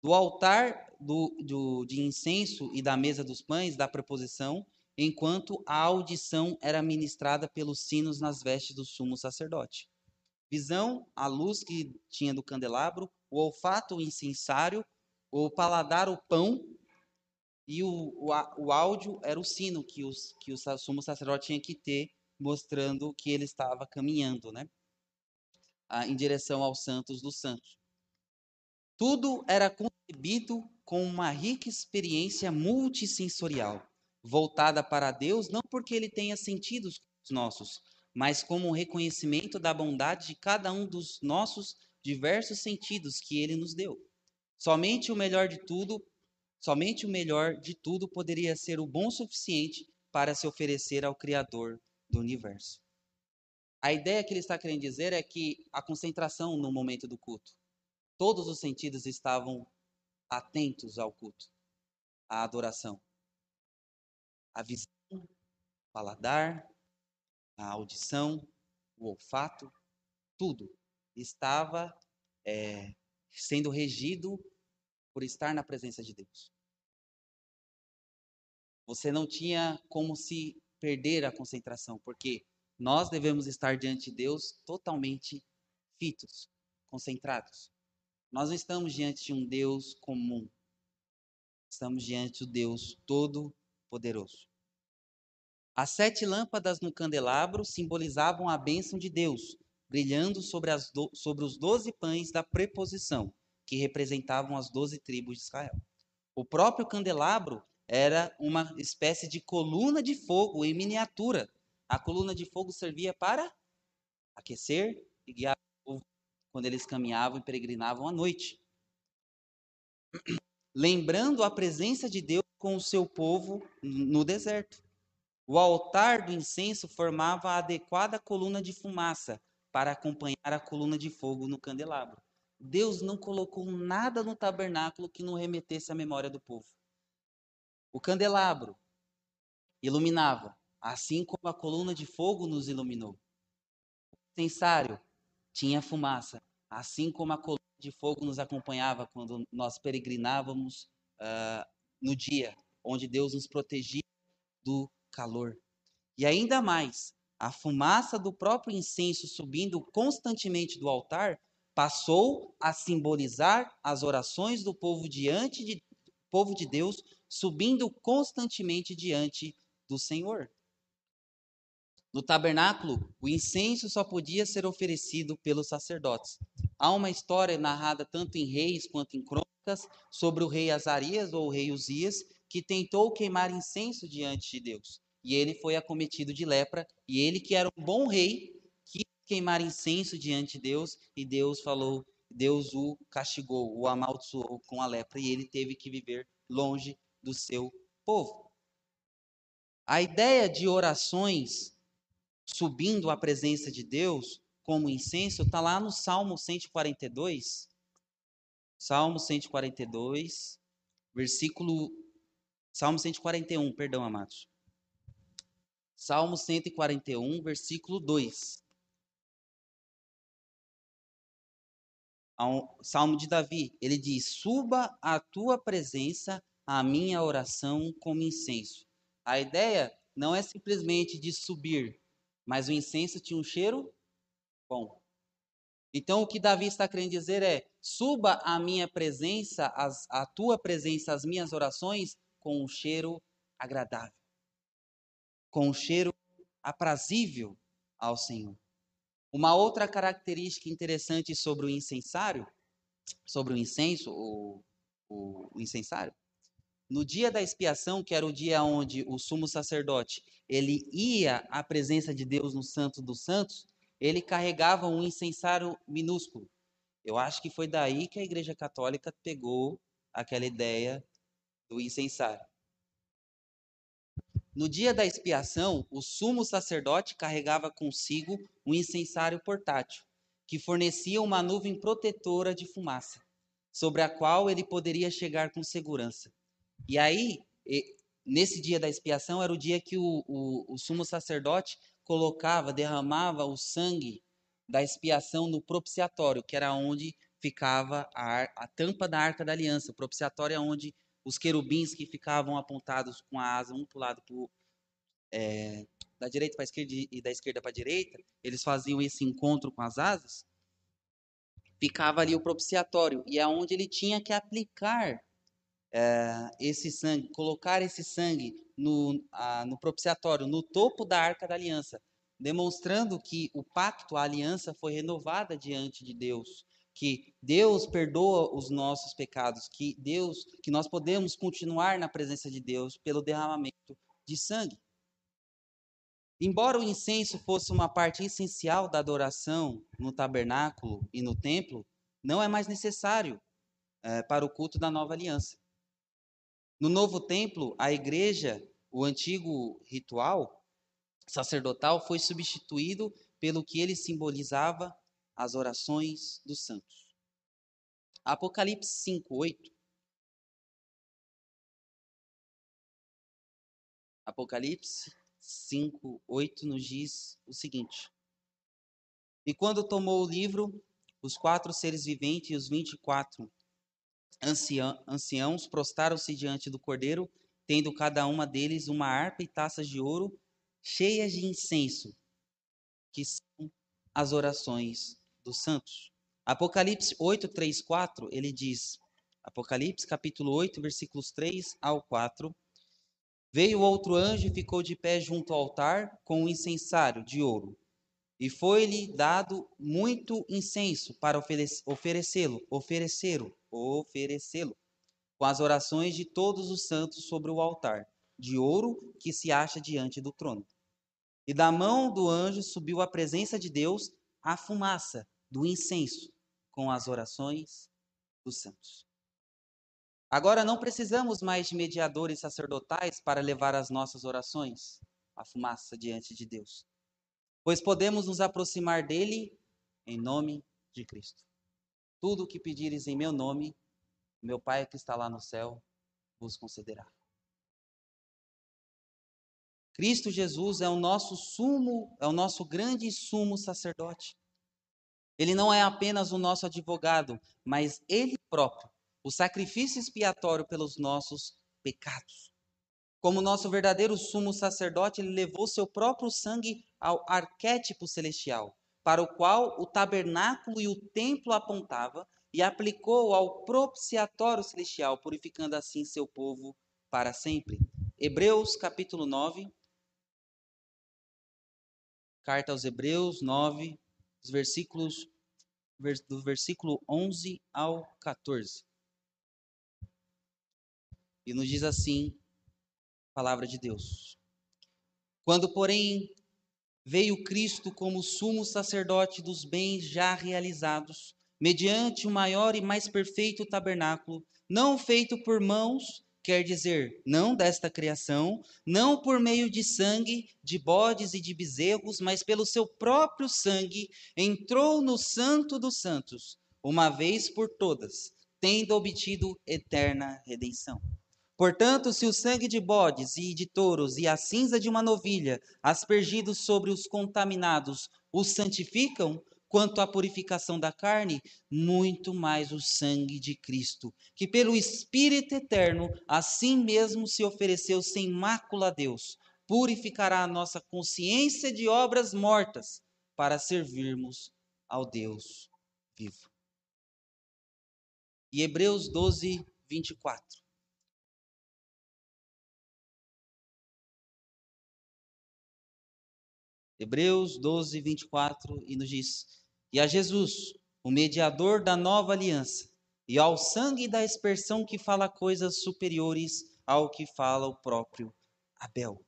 Do altar do, do, de incenso e da mesa dos pães, da preposição, enquanto a audição era ministrada pelos sinos nas vestes do sumo sacerdote. Visão, a luz que tinha do candelabro, o olfato, o incensário, o paladar, o pão, e o, o, o áudio era o sino que, os, que o sumo sacerdote tinha que ter, mostrando que ele estava caminhando, né? em direção aos santos dos santos. Tudo era concebido com uma rica experiência multissensorial voltada para Deus, não porque ele tenha sentidos nossos, mas como um reconhecimento da bondade de cada um dos nossos diversos sentidos que ele nos deu. Somente o melhor de tudo, somente o melhor de tudo poderia ser o bom suficiente para se oferecer ao criador do universo. A ideia que ele está querendo dizer é que a concentração no momento do culto, todos os sentidos estavam atentos ao culto, à adoração a visão, o paladar, a audição, o olfato, tudo estava é, sendo regido por estar na presença de Deus. Você não tinha como se perder a concentração, porque nós devemos estar diante de Deus totalmente fitos, concentrados. Nós não estamos diante de um Deus comum. Estamos diante do Deus todo-poderoso. As sete lâmpadas no candelabro simbolizavam a bênção de Deus, brilhando sobre, do, sobre os doze pães da preposição, que representavam as doze tribos de Israel. O próprio candelabro era uma espécie de coluna de fogo em miniatura. A coluna de fogo servia para aquecer e guiar o povo quando eles caminhavam e peregrinavam à noite. *clears throat* Lembrando a presença de Deus com o seu povo no deserto. O altar do incenso formava a adequada coluna de fumaça para acompanhar a coluna de fogo no candelabro. Deus não colocou nada no tabernáculo que não remetesse à memória do povo. O candelabro iluminava, assim como a coluna de fogo nos iluminou. O incensário tinha fumaça, assim como a coluna de fogo nos acompanhava quando nós peregrinávamos uh, no dia, onde Deus nos protegia do calor. E ainda mais, a fumaça do próprio incenso subindo constantemente do altar passou a simbolizar as orações do povo diante de povo de Deus subindo constantemente diante do Senhor. No tabernáculo, o incenso só podia ser oferecido pelos sacerdotes. Há uma história narrada tanto em Reis quanto em Crônicas sobre o rei Azarias ou o rei Uzias, que tentou queimar incenso diante de Deus. E ele foi acometido de lepra, e ele, que era um bom rei, quis queimar incenso diante de Deus, e Deus falou, Deus o castigou, o amaldiçoou com a lepra, e ele teve que viver longe do seu povo. A ideia de orações subindo à presença de Deus como incenso está lá no Salmo 142. Salmo 142, versículo. Salmo 141, perdão, amados. Salmo 141, versículo 2. Salmo de Davi, ele diz: Suba à tua presença a minha oração como incenso. A ideia não é simplesmente de subir, mas o incenso tinha um cheiro bom. Então o que Davi está querendo dizer é: suba a minha presença, as, a tua presença, as minhas orações com um cheiro agradável, com um cheiro aprazível ao Senhor. Uma outra característica interessante sobre o incensário, sobre o incenso, o, o, o incensário, no dia da expiação, que era o dia onde o sumo sacerdote ele ia à presença de Deus no Santo dos Santos, ele carregava um incensário minúsculo. Eu acho que foi daí que a Igreja Católica pegou aquela ideia do incensário. No dia da expiação, o sumo sacerdote carregava consigo um incensário portátil, que fornecia uma nuvem protetora de fumaça, sobre a qual ele poderia chegar com segurança. E aí, nesse dia da expiação, era o dia que o, o, o sumo sacerdote colocava, derramava o sangue da expiação no propiciatório, que era onde ficava a, a tampa da arca da aliança. O propiciatório é onde os querubins que ficavam apontados com a asa, um para o lado pro, é, da direita para a esquerda e da esquerda para a direita, eles faziam esse encontro com as asas, ficava ali o propiciatório, e é onde ele tinha que aplicar é, esse sangue, colocar esse sangue no, a, no propiciatório, no topo da arca da aliança, demonstrando que o pacto, a aliança foi renovada diante de Deus, que Deus perdoa os nossos pecados, que Deus, que nós podemos continuar na presença de Deus pelo derramamento de sangue. Embora o incenso fosse uma parte essencial da adoração no tabernáculo e no templo, não é mais necessário é, para o culto da nova aliança. No novo templo, a igreja, o antigo ritual sacerdotal, foi substituído pelo que ele simbolizava as orações dos santos. Apocalipse 5, 8. Apocalipse 5, 8 nos diz o seguinte: E quando tomou o livro, os quatro seres viventes e os vinte e quatro anciãos prostaram-se diante do cordeiro, tendo cada uma deles uma harpa e taças de ouro, cheias de incenso, que são as orações dos santos. Apocalipse 8, 3, 4, ele diz, Apocalipse capítulo 8, versículos 3 ao 4, Veio outro anjo e ficou de pé junto ao altar com um incensário de ouro. E foi-lhe dado muito incenso para oferecê-lo, oferecê-lo, oferecê-lo, com as orações de todos os santos sobre o altar de ouro que se acha diante do trono. E da mão do anjo subiu à presença de Deus a fumaça do incenso com as orações dos santos. Agora não precisamos mais de mediadores sacerdotais para levar as nossas orações, a fumaça diante de Deus, pois podemos nos aproximar dele em nome de Cristo. Tudo o que pedires em meu nome, meu Pai que está lá no céu vos concederá. Cristo Jesus é o nosso sumo, é o nosso grande sumo sacerdote. Ele não é apenas o nosso advogado, mas ele próprio, o sacrifício expiatório pelos nossos pecados. Como nosso verdadeiro sumo sacerdote, ele levou seu próprio sangue ao arquétipo celestial, para o qual o tabernáculo e o templo apontava, e aplicou ao propiciatório celestial, purificando assim seu povo para sempre. Hebreus capítulo 9, Carta aos Hebreus 9, os versículos do versículo 11 ao 14. E nos diz assim a palavra de Deus. Quando, porém, veio Cristo como sumo sacerdote dos bens já realizados, mediante o maior e mais perfeito tabernáculo, não feito por mãos, quer dizer, não desta criação, não por meio de sangue, de bodes e de bezerros, mas pelo seu próprio sangue, entrou no Santo dos Santos, uma vez por todas, tendo obtido eterna redenção. Portanto, se o sangue de bodes e de touros e a cinza de uma novilha, aspergidos sobre os contaminados, os santificam, quanto à purificação da carne, muito mais o sangue de Cristo, que pelo Espírito eterno, assim mesmo se ofereceu sem mácula a Deus, purificará a nossa consciência de obras mortas, para servirmos ao Deus vivo. E Hebreus 12, 24. Hebreus 12, 24, e nos diz: e a Jesus, o mediador da nova aliança, e ao sangue da expersão que fala coisas superiores ao que fala o próprio Abel.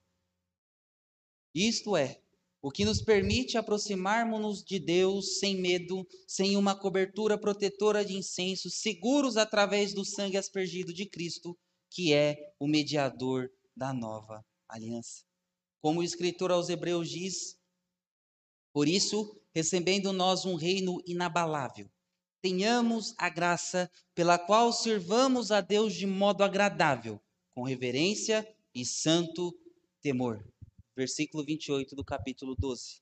Isto é, o que nos permite aproximarmos-nos de Deus sem medo, sem uma cobertura protetora de incenso, seguros através do sangue aspergido de Cristo, que é o mediador da nova aliança. Como o escritor aos Hebreus diz, por isso, recebendo nós um reino inabalável. Tenhamos a graça pela qual servamos a Deus de modo agradável, com reverência e santo temor. Versículo 28 do capítulo 12.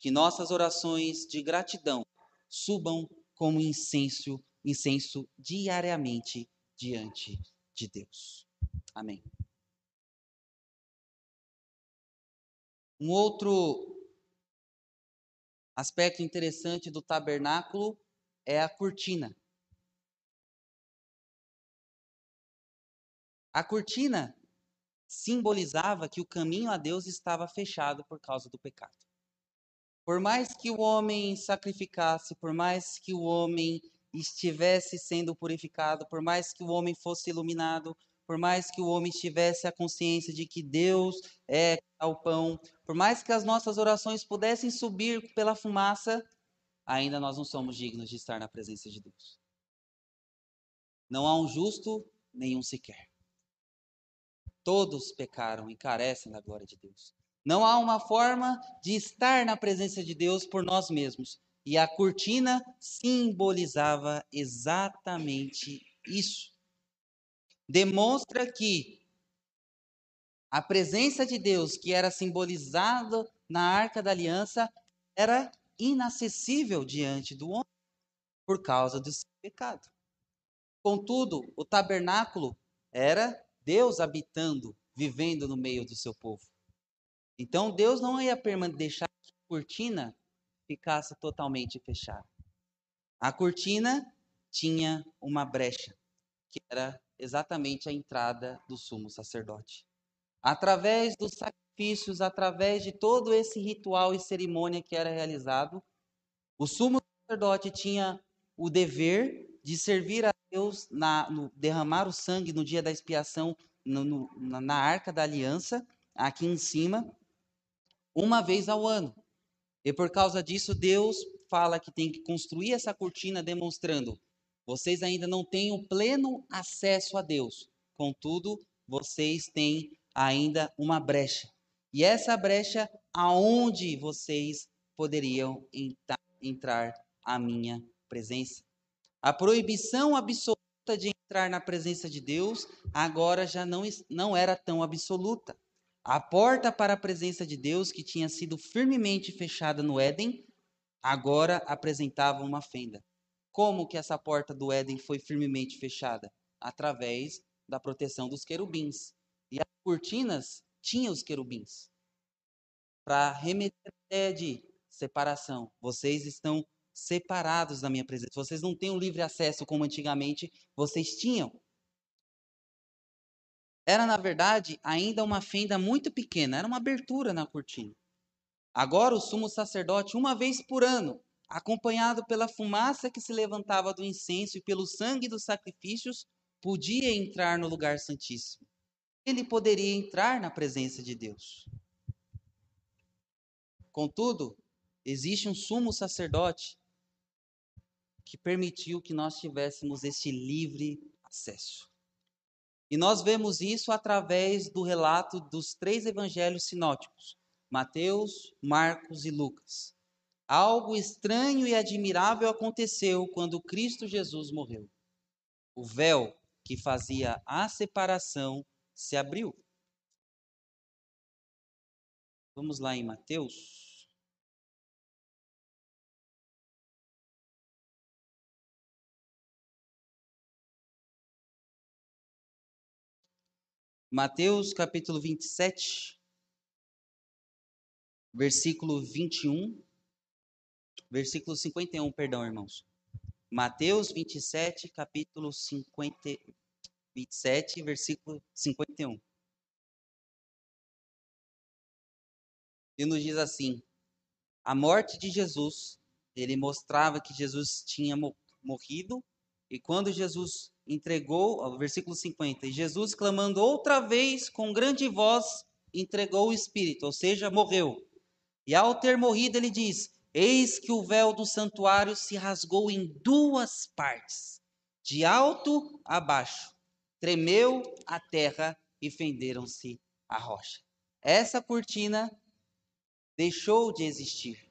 Que nossas orações de gratidão subam como incenso, incenso diariamente diante de Deus. Amém. Um outro aspecto interessante do tabernáculo é a cortina. A cortina simbolizava que o caminho a Deus estava fechado por causa do pecado. Por mais que o homem sacrificasse, por mais que o homem estivesse sendo purificado, por mais que o homem fosse iluminado, por mais que o homem tivesse a consciência de que Deus é o pão, por mais que as nossas orações pudessem subir pela fumaça, ainda nós não somos dignos de estar na presença de Deus. Não há um justo, nenhum sequer. Todos pecaram e carecem da glória de Deus. Não há uma forma de estar na presença de Deus por nós mesmos. E a cortina simbolizava exatamente isso demonstra que a presença de Deus, que era simbolizada na arca da aliança, era inacessível diante do homem por causa do seu pecado. Contudo, o tabernáculo era Deus habitando, vivendo no meio do seu povo. Então Deus não ia deixar que a cortina ficasse totalmente fechada. A cortina tinha uma brecha, que era exatamente a entrada do sumo sacerdote. Através dos sacrifícios, através de todo esse ritual e cerimônia que era realizado, o sumo sacerdote tinha o dever de servir a Deus, na, no, derramar o sangue no dia da expiação no, no, na arca da aliança, aqui em cima, uma vez ao ano. E por causa disso, Deus fala que tem que construir essa cortina demonstrando vocês ainda não têm o pleno acesso a Deus. Contudo, vocês têm ainda uma brecha. E essa brecha aonde vocês poderiam entrar a minha presença. A proibição absoluta de entrar na presença de Deus agora já não, não era tão absoluta. A porta para a presença de Deus, que tinha sido firmemente fechada no Éden, agora apresentava uma fenda. Como que essa porta do Éden foi firmemente fechada? Através da proteção dos querubins. E as cortinas tinham os querubins. Para remeter a ideia de separação. Vocês estão separados da minha presença. Vocês não têm o um livre acesso como antigamente vocês tinham. Era, na verdade, ainda uma fenda muito pequena, era uma abertura na cortina. Agora, o sumo sacerdote, uma vez por ano, acompanhado pela fumaça que se levantava do incenso e pelo sangue dos sacrifícios, podia entrar no lugar santíssimo. Ele poderia entrar na presença de Deus. Contudo, existe um sumo sacerdote que permitiu que nós tivéssemos esse livre acesso. E nós vemos isso através do relato dos três evangelhos sinóticos: Mateus, Marcos e Lucas. Algo estranho e admirável aconteceu quando Cristo Jesus morreu. O véu que fazia a separação se abriu. Vamos lá em Mateus. Mateus capítulo 27, versículo 21 versículo 51, perdão, irmãos. Mateus 27, capítulo 50, 27, versículo 51. E nos diz assim: a morte de Jesus, ele mostrava que Jesus tinha morrido, e quando Jesus entregou, o versículo 50, e Jesus clamando outra vez com grande voz, entregou o Espírito, ou seja, morreu. E ao ter morrido, ele diz: Eis que o véu do santuário se rasgou em duas partes, de alto a baixo. Tremeu a terra e fenderam-se a rocha. Essa cortina deixou de existir.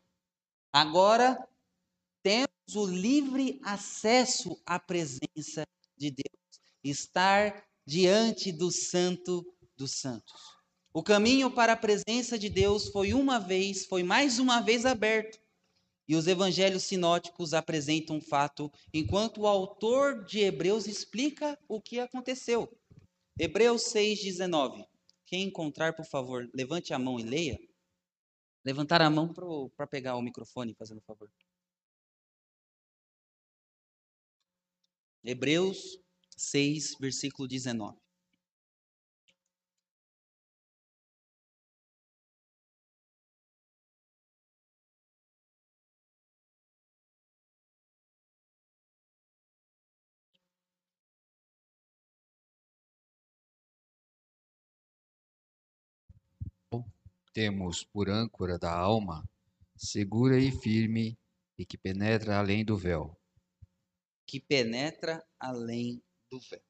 Agora temos o livre acesso à presença de Deus, estar diante do Santo dos Santos. O caminho para a presença de Deus foi uma vez, foi mais uma vez aberto e os evangelhos sinóticos apresentam um fato, enquanto o autor de Hebreus explica o que aconteceu. Hebreus 6,19. Quem encontrar, por favor, levante a mão e leia. Levantar a mão para pegar o microfone, fazendo favor. Hebreus 6, versículo 19. Temos por âncora da alma, segura e firme, e que penetra além do véu. Que penetra além do véu.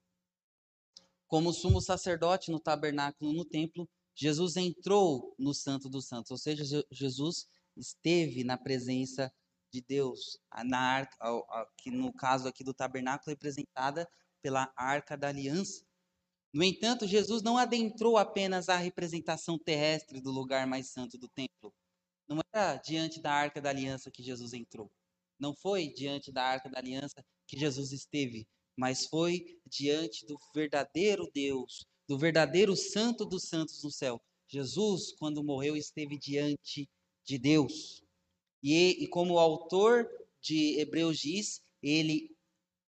Como sumo sacerdote no tabernáculo no templo, Jesus entrou no Santo dos Santos, ou seja, Jesus esteve na presença de Deus, na arca, que no caso aqui do tabernáculo representada pela arca da aliança. No entanto, Jesus não adentrou apenas a representação terrestre do lugar mais santo do templo. Não era diante da arca da aliança que Jesus entrou. Não foi diante da arca da aliança que Jesus esteve, mas foi diante do verdadeiro Deus, do verdadeiro Santo dos Santos no céu. Jesus, quando morreu, esteve diante de Deus. E, e como o autor de Hebreus diz, ele,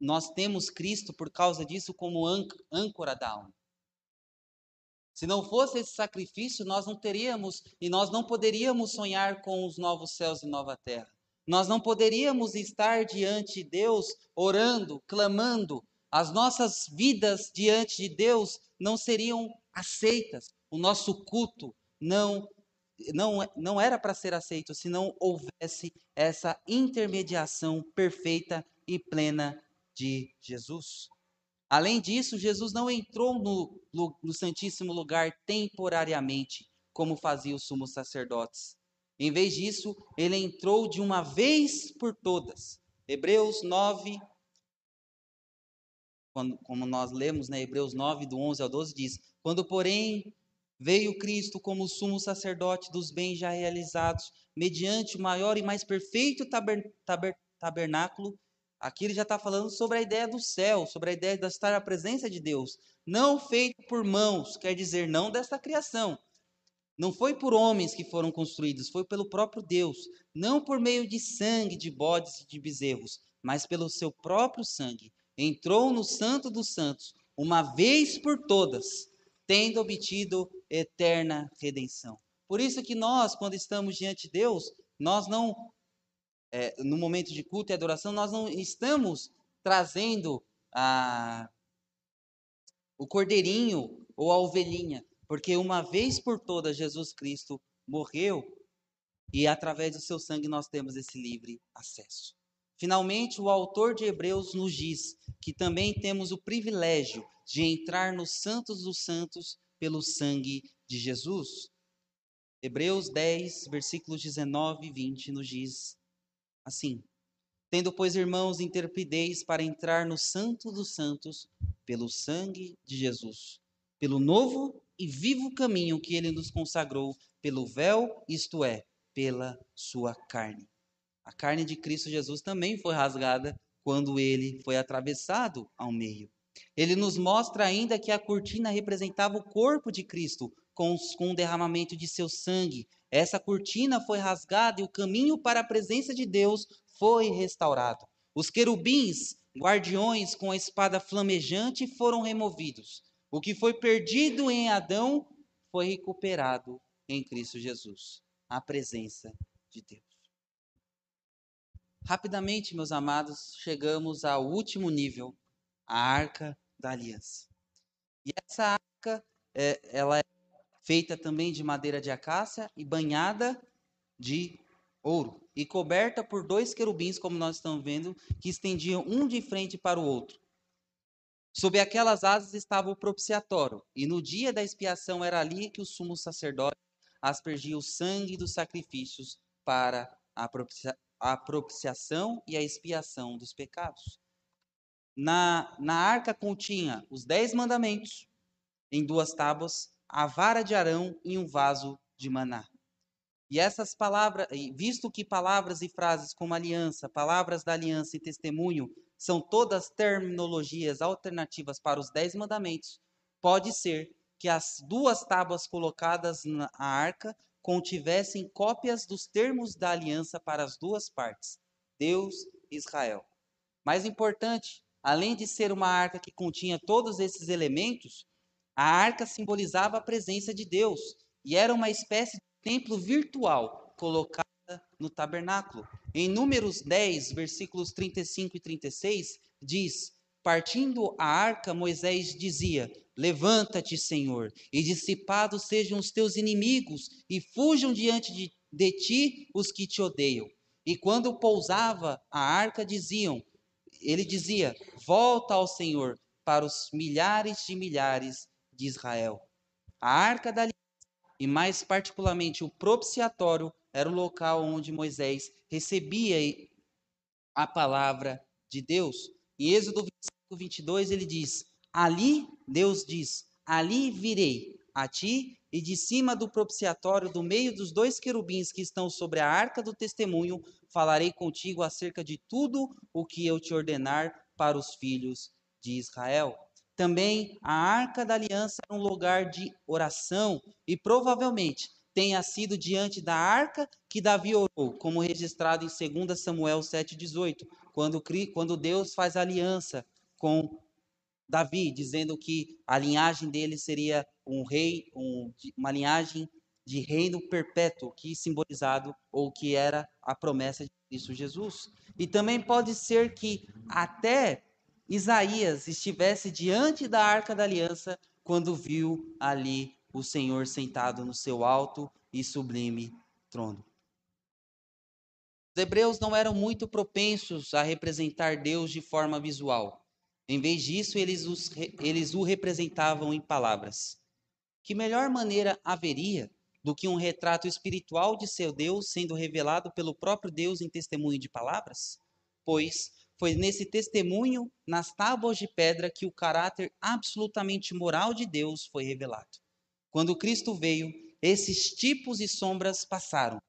nós temos Cristo por causa disso como âncora da alma. Se não fosse esse sacrifício, nós não teríamos e nós não poderíamos sonhar com os novos céus e nova terra. Nós não poderíamos estar diante de Deus orando, clamando. As nossas vidas diante de Deus não seriam aceitas. O nosso culto não não, não era para ser aceito se não houvesse essa intermediação perfeita e plena de Jesus. Além disso, Jesus não entrou no, no, no Santíssimo Lugar temporariamente, como faziam os sumos sacerdotes. Em vez disso, ele entrou de uma vez por todas. Hebreus 9, quando, como nós lemos, né, Hebreus 9, do 11 ao 12, diz: Quando, porém, veio Cristo como sumo sacerdote dos bens já realizados, mediante o maior e mais perfeito taber, taber, tabernáculo, Aqui ele já está falando sobre a ideia do céu, sobre a ideia de estar na presença de Deus. Não feito por mãos, quer dizer, não desta criação. Não foi por homens que foram construídos, foi pelo próprio Deus. Não por meio de sangue de bodes e de bezerros, mas pelo seu próprio sangue. Entrou no Santo dos Santos, uma vez por todas, tendo obtido eterna redenção. Por isso que nós, quando estamos diante de Deus, nós não é, no momento de culto e adoração, nós não estamos trazendo a, o cordeirinho ou a ovelhinha, porque uma vez por todas Jesus Cristo morreu e através do seu sangue nós temos esse livre acesso. Finalmente, o autor de Hebreus nos diz que também temos o privilégio de entrar nos santos dos santos pelo sangue de Jesus. Hebreus 10, versículos 19 e 20 nos diz assim: Tendo, pois, irmãos, interpidez para entrar no Santo dos Santos pelo sangue de Jesus, pelo novo e vivo caminho que ele nos consagrou, pelo véu, isto é, pela sua carne. A carne de Cristo Jesus também foi rasgada quando ele foi atravessado ao meio. Ele nos mostra ainda que a cortina representava o corpo de Cristo, com, com o derramamento de seu sangue, essa cortina foi rasgada e o caminho para a presença de Deus foi restaurado. Os querubins, guardiões com a espada flamejante, foram removidos. O que foi perdido em Adão foi recuperado em Cristo Jesus a presença de Deus. Rapidamente, meus amados, chegamos ao último nível, a Arca da Aliança. E essa arca, é, ela é feita também de madeira de acácia e banhada de ouro, e coberta por dois querubins, como nós estamos vendo, que estendiam um de frente para o outro. Sob aquelas asas estava o propiciatório, e no dia da expiação era ali que o sumo sacerdote aspergia o sangue dos sacrifícios para a, propicia a propiciação e a expiação dos pecados. Na, na arca continha os dez mandamentos em duas tábuas a vara de Arão em um vaso de maná. E essas palavras, visto que palavras e frases como aliança, palavras da aliança e testemunho são todas terminologias alternativas para os dez mandamentos, pode ser que as duas tábuas colocadas na arca contivessem cópias dos termos da aliança para as duas partes, Deus e Israel. Mais importante, além de ser uma arca que continha todos esses elementos, a arca simbolizava a presença de Deus e era uma espécie de templo virtual colocada no tabernáculo. Em Números 10, versículos 35 e 36, diz: Partindo a arca, Moisés dizia: Levanta-te, Senhor, e dissipados sejam os teus inimigos, e fujam diante de, de ti os que te odeiam. E quando pousava a arca, diziam: Ele dizia: Volta ao Senhor para os milhares de milhares de Israel. A arca da aliança, e mais particularmente o propiciatório, era o local onde Moisés recebia a palavra de Deus. Em Êxodo 25, 22, ele diz: Ali, Deus diz: Ali virei a ti, e de cima do propiciatório, do meio dos dois querubins que estão sobre a arca do testemunho, falarei contigo acerca de tudo o que eu te ordenar para os filhos de Israel. Também a Arca da Aliança era um lugar de oração e provavelmente tenha sido diante da arca que Davi orou, como registrado em 2 Samuel 7,18, quando, quando Deus faz aliança com Davi, dizendo que a linhagem dele seria um rei, um, uma linhagem de reino perpétuo, que simbolizado ou que era a promessa de Cristo Jesus. E também pode ser que até Isaías estivesse diante da arca da aliança quando viu ali o Senhor sentado no seu alto e sublime trono. Os hebreus não eram muito propensos a representar Deus de forma visual. Em vez disso, eles, os, eles o representavam em palavras. Que melhor maneira haveria do que um retrato espiritual de seu Deus sendo revelado pelo próprio Deus em testemunho de palavras? Pois foi nesse testemunho, nas tábuas de pedra, que o caráter absolutamente moral de Deus foi revelado. Quando Cristo veio, esses tipos e sombras passaram.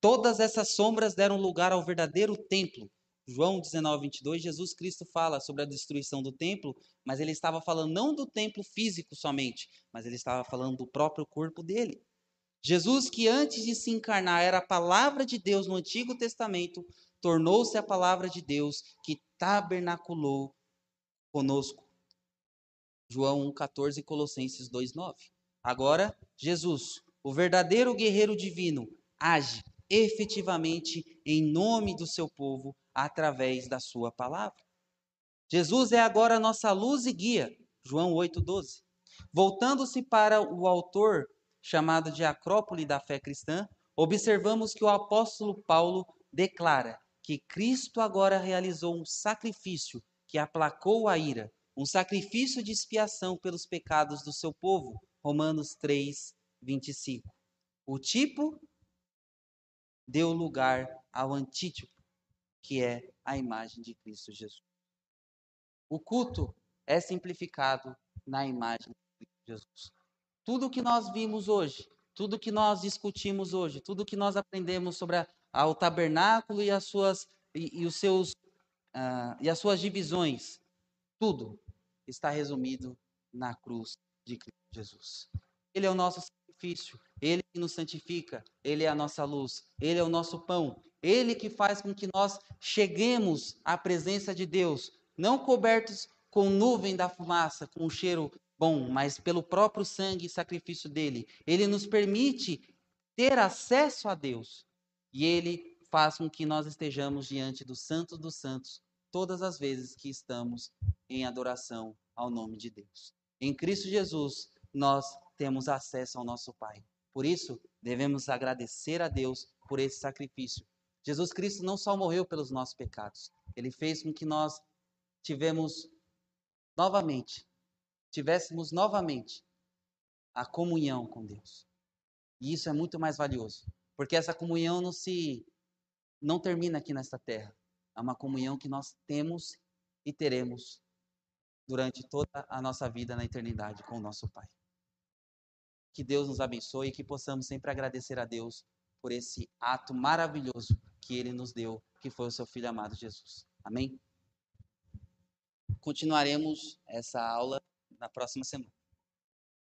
Todas essas sombras deram lugar ao verdadeiro templo, João 19, 22, Jesus Cristo fala sobre a destruição do templo, mas ele estava falando não do templo físico somente, mas ele estava falando do próprio corpo dele. Jesus, que antes de se encarnar era a palavra de Deus no Antigo Testamento, tornou-se a palavra de Deus que tabernaculou conosco. João 1,14 e Colossenses 2,9. Agora, Jesus, o verdadeiro guerreiro divino, age efetivamente em nome do seu povo através da sua palavra. Jesus é agora nossa luz e guia, João 8,12. Voltando-se para o autor chamado de Acrópole da fé cristã, observamos que o apóstolo Paulo declara que Cristo agora realizou um sacrifício que aplacou a ira, um sacrifício de expiação pelos pecados do seu povo. Romanos 3, 25. O tipo deu lugar ao antítipo, que é a imagem de Cristo Jesus. O culto é simplificado na imagem de Cristo Jesus. Tudo que nós vimos hoje, tudo que nós discutimos hoje, tudo que nós aprendemos sobre a, ao tabernáculo e as suas e, e os seus uh, e as suas divisões, tudo está resumido na cruz de Cristo Jesus. Ele é o nosso sacrifício, ele que nos santifica, ele é a nossa luz, ele é o nosso pão, ele que faz com que nós cheguemos à presença de Deus, não cobertos com nuvem da fumaça, com um cheiro bom, mas pelo próprio sangue e sacrifício dele. Ele nos permite ter acesso a Deus e ele faz com que nós estejamos diante do Santo dos Santos todas as vezes que estamos em adoração ao nome de Deus. Em Cristo Jesus, nós temos acesso ao nosso Pai. Por isso, devemos agradecer a Deus por esse sacrifício Jesus Cristo não só morreu pelos nossos pecados, ele fez com que nós tivemos novamente, tivéssemos novamente a comunhão com Deus. E isso é muito mais valioso, porque essa comunhão não se não termina aqui nesta terra. É uma comunhão que nós temos e teremos durante toda a nossa vida na eternidade com o nosso Pai. Que Deus nos abençoe e que possamos sempre agradecer a Deus por esse ato maravilhoso que ele nos deu, que foi o seu filho amado Jesus. Amém? Continuaremos essa aula na próxima semana.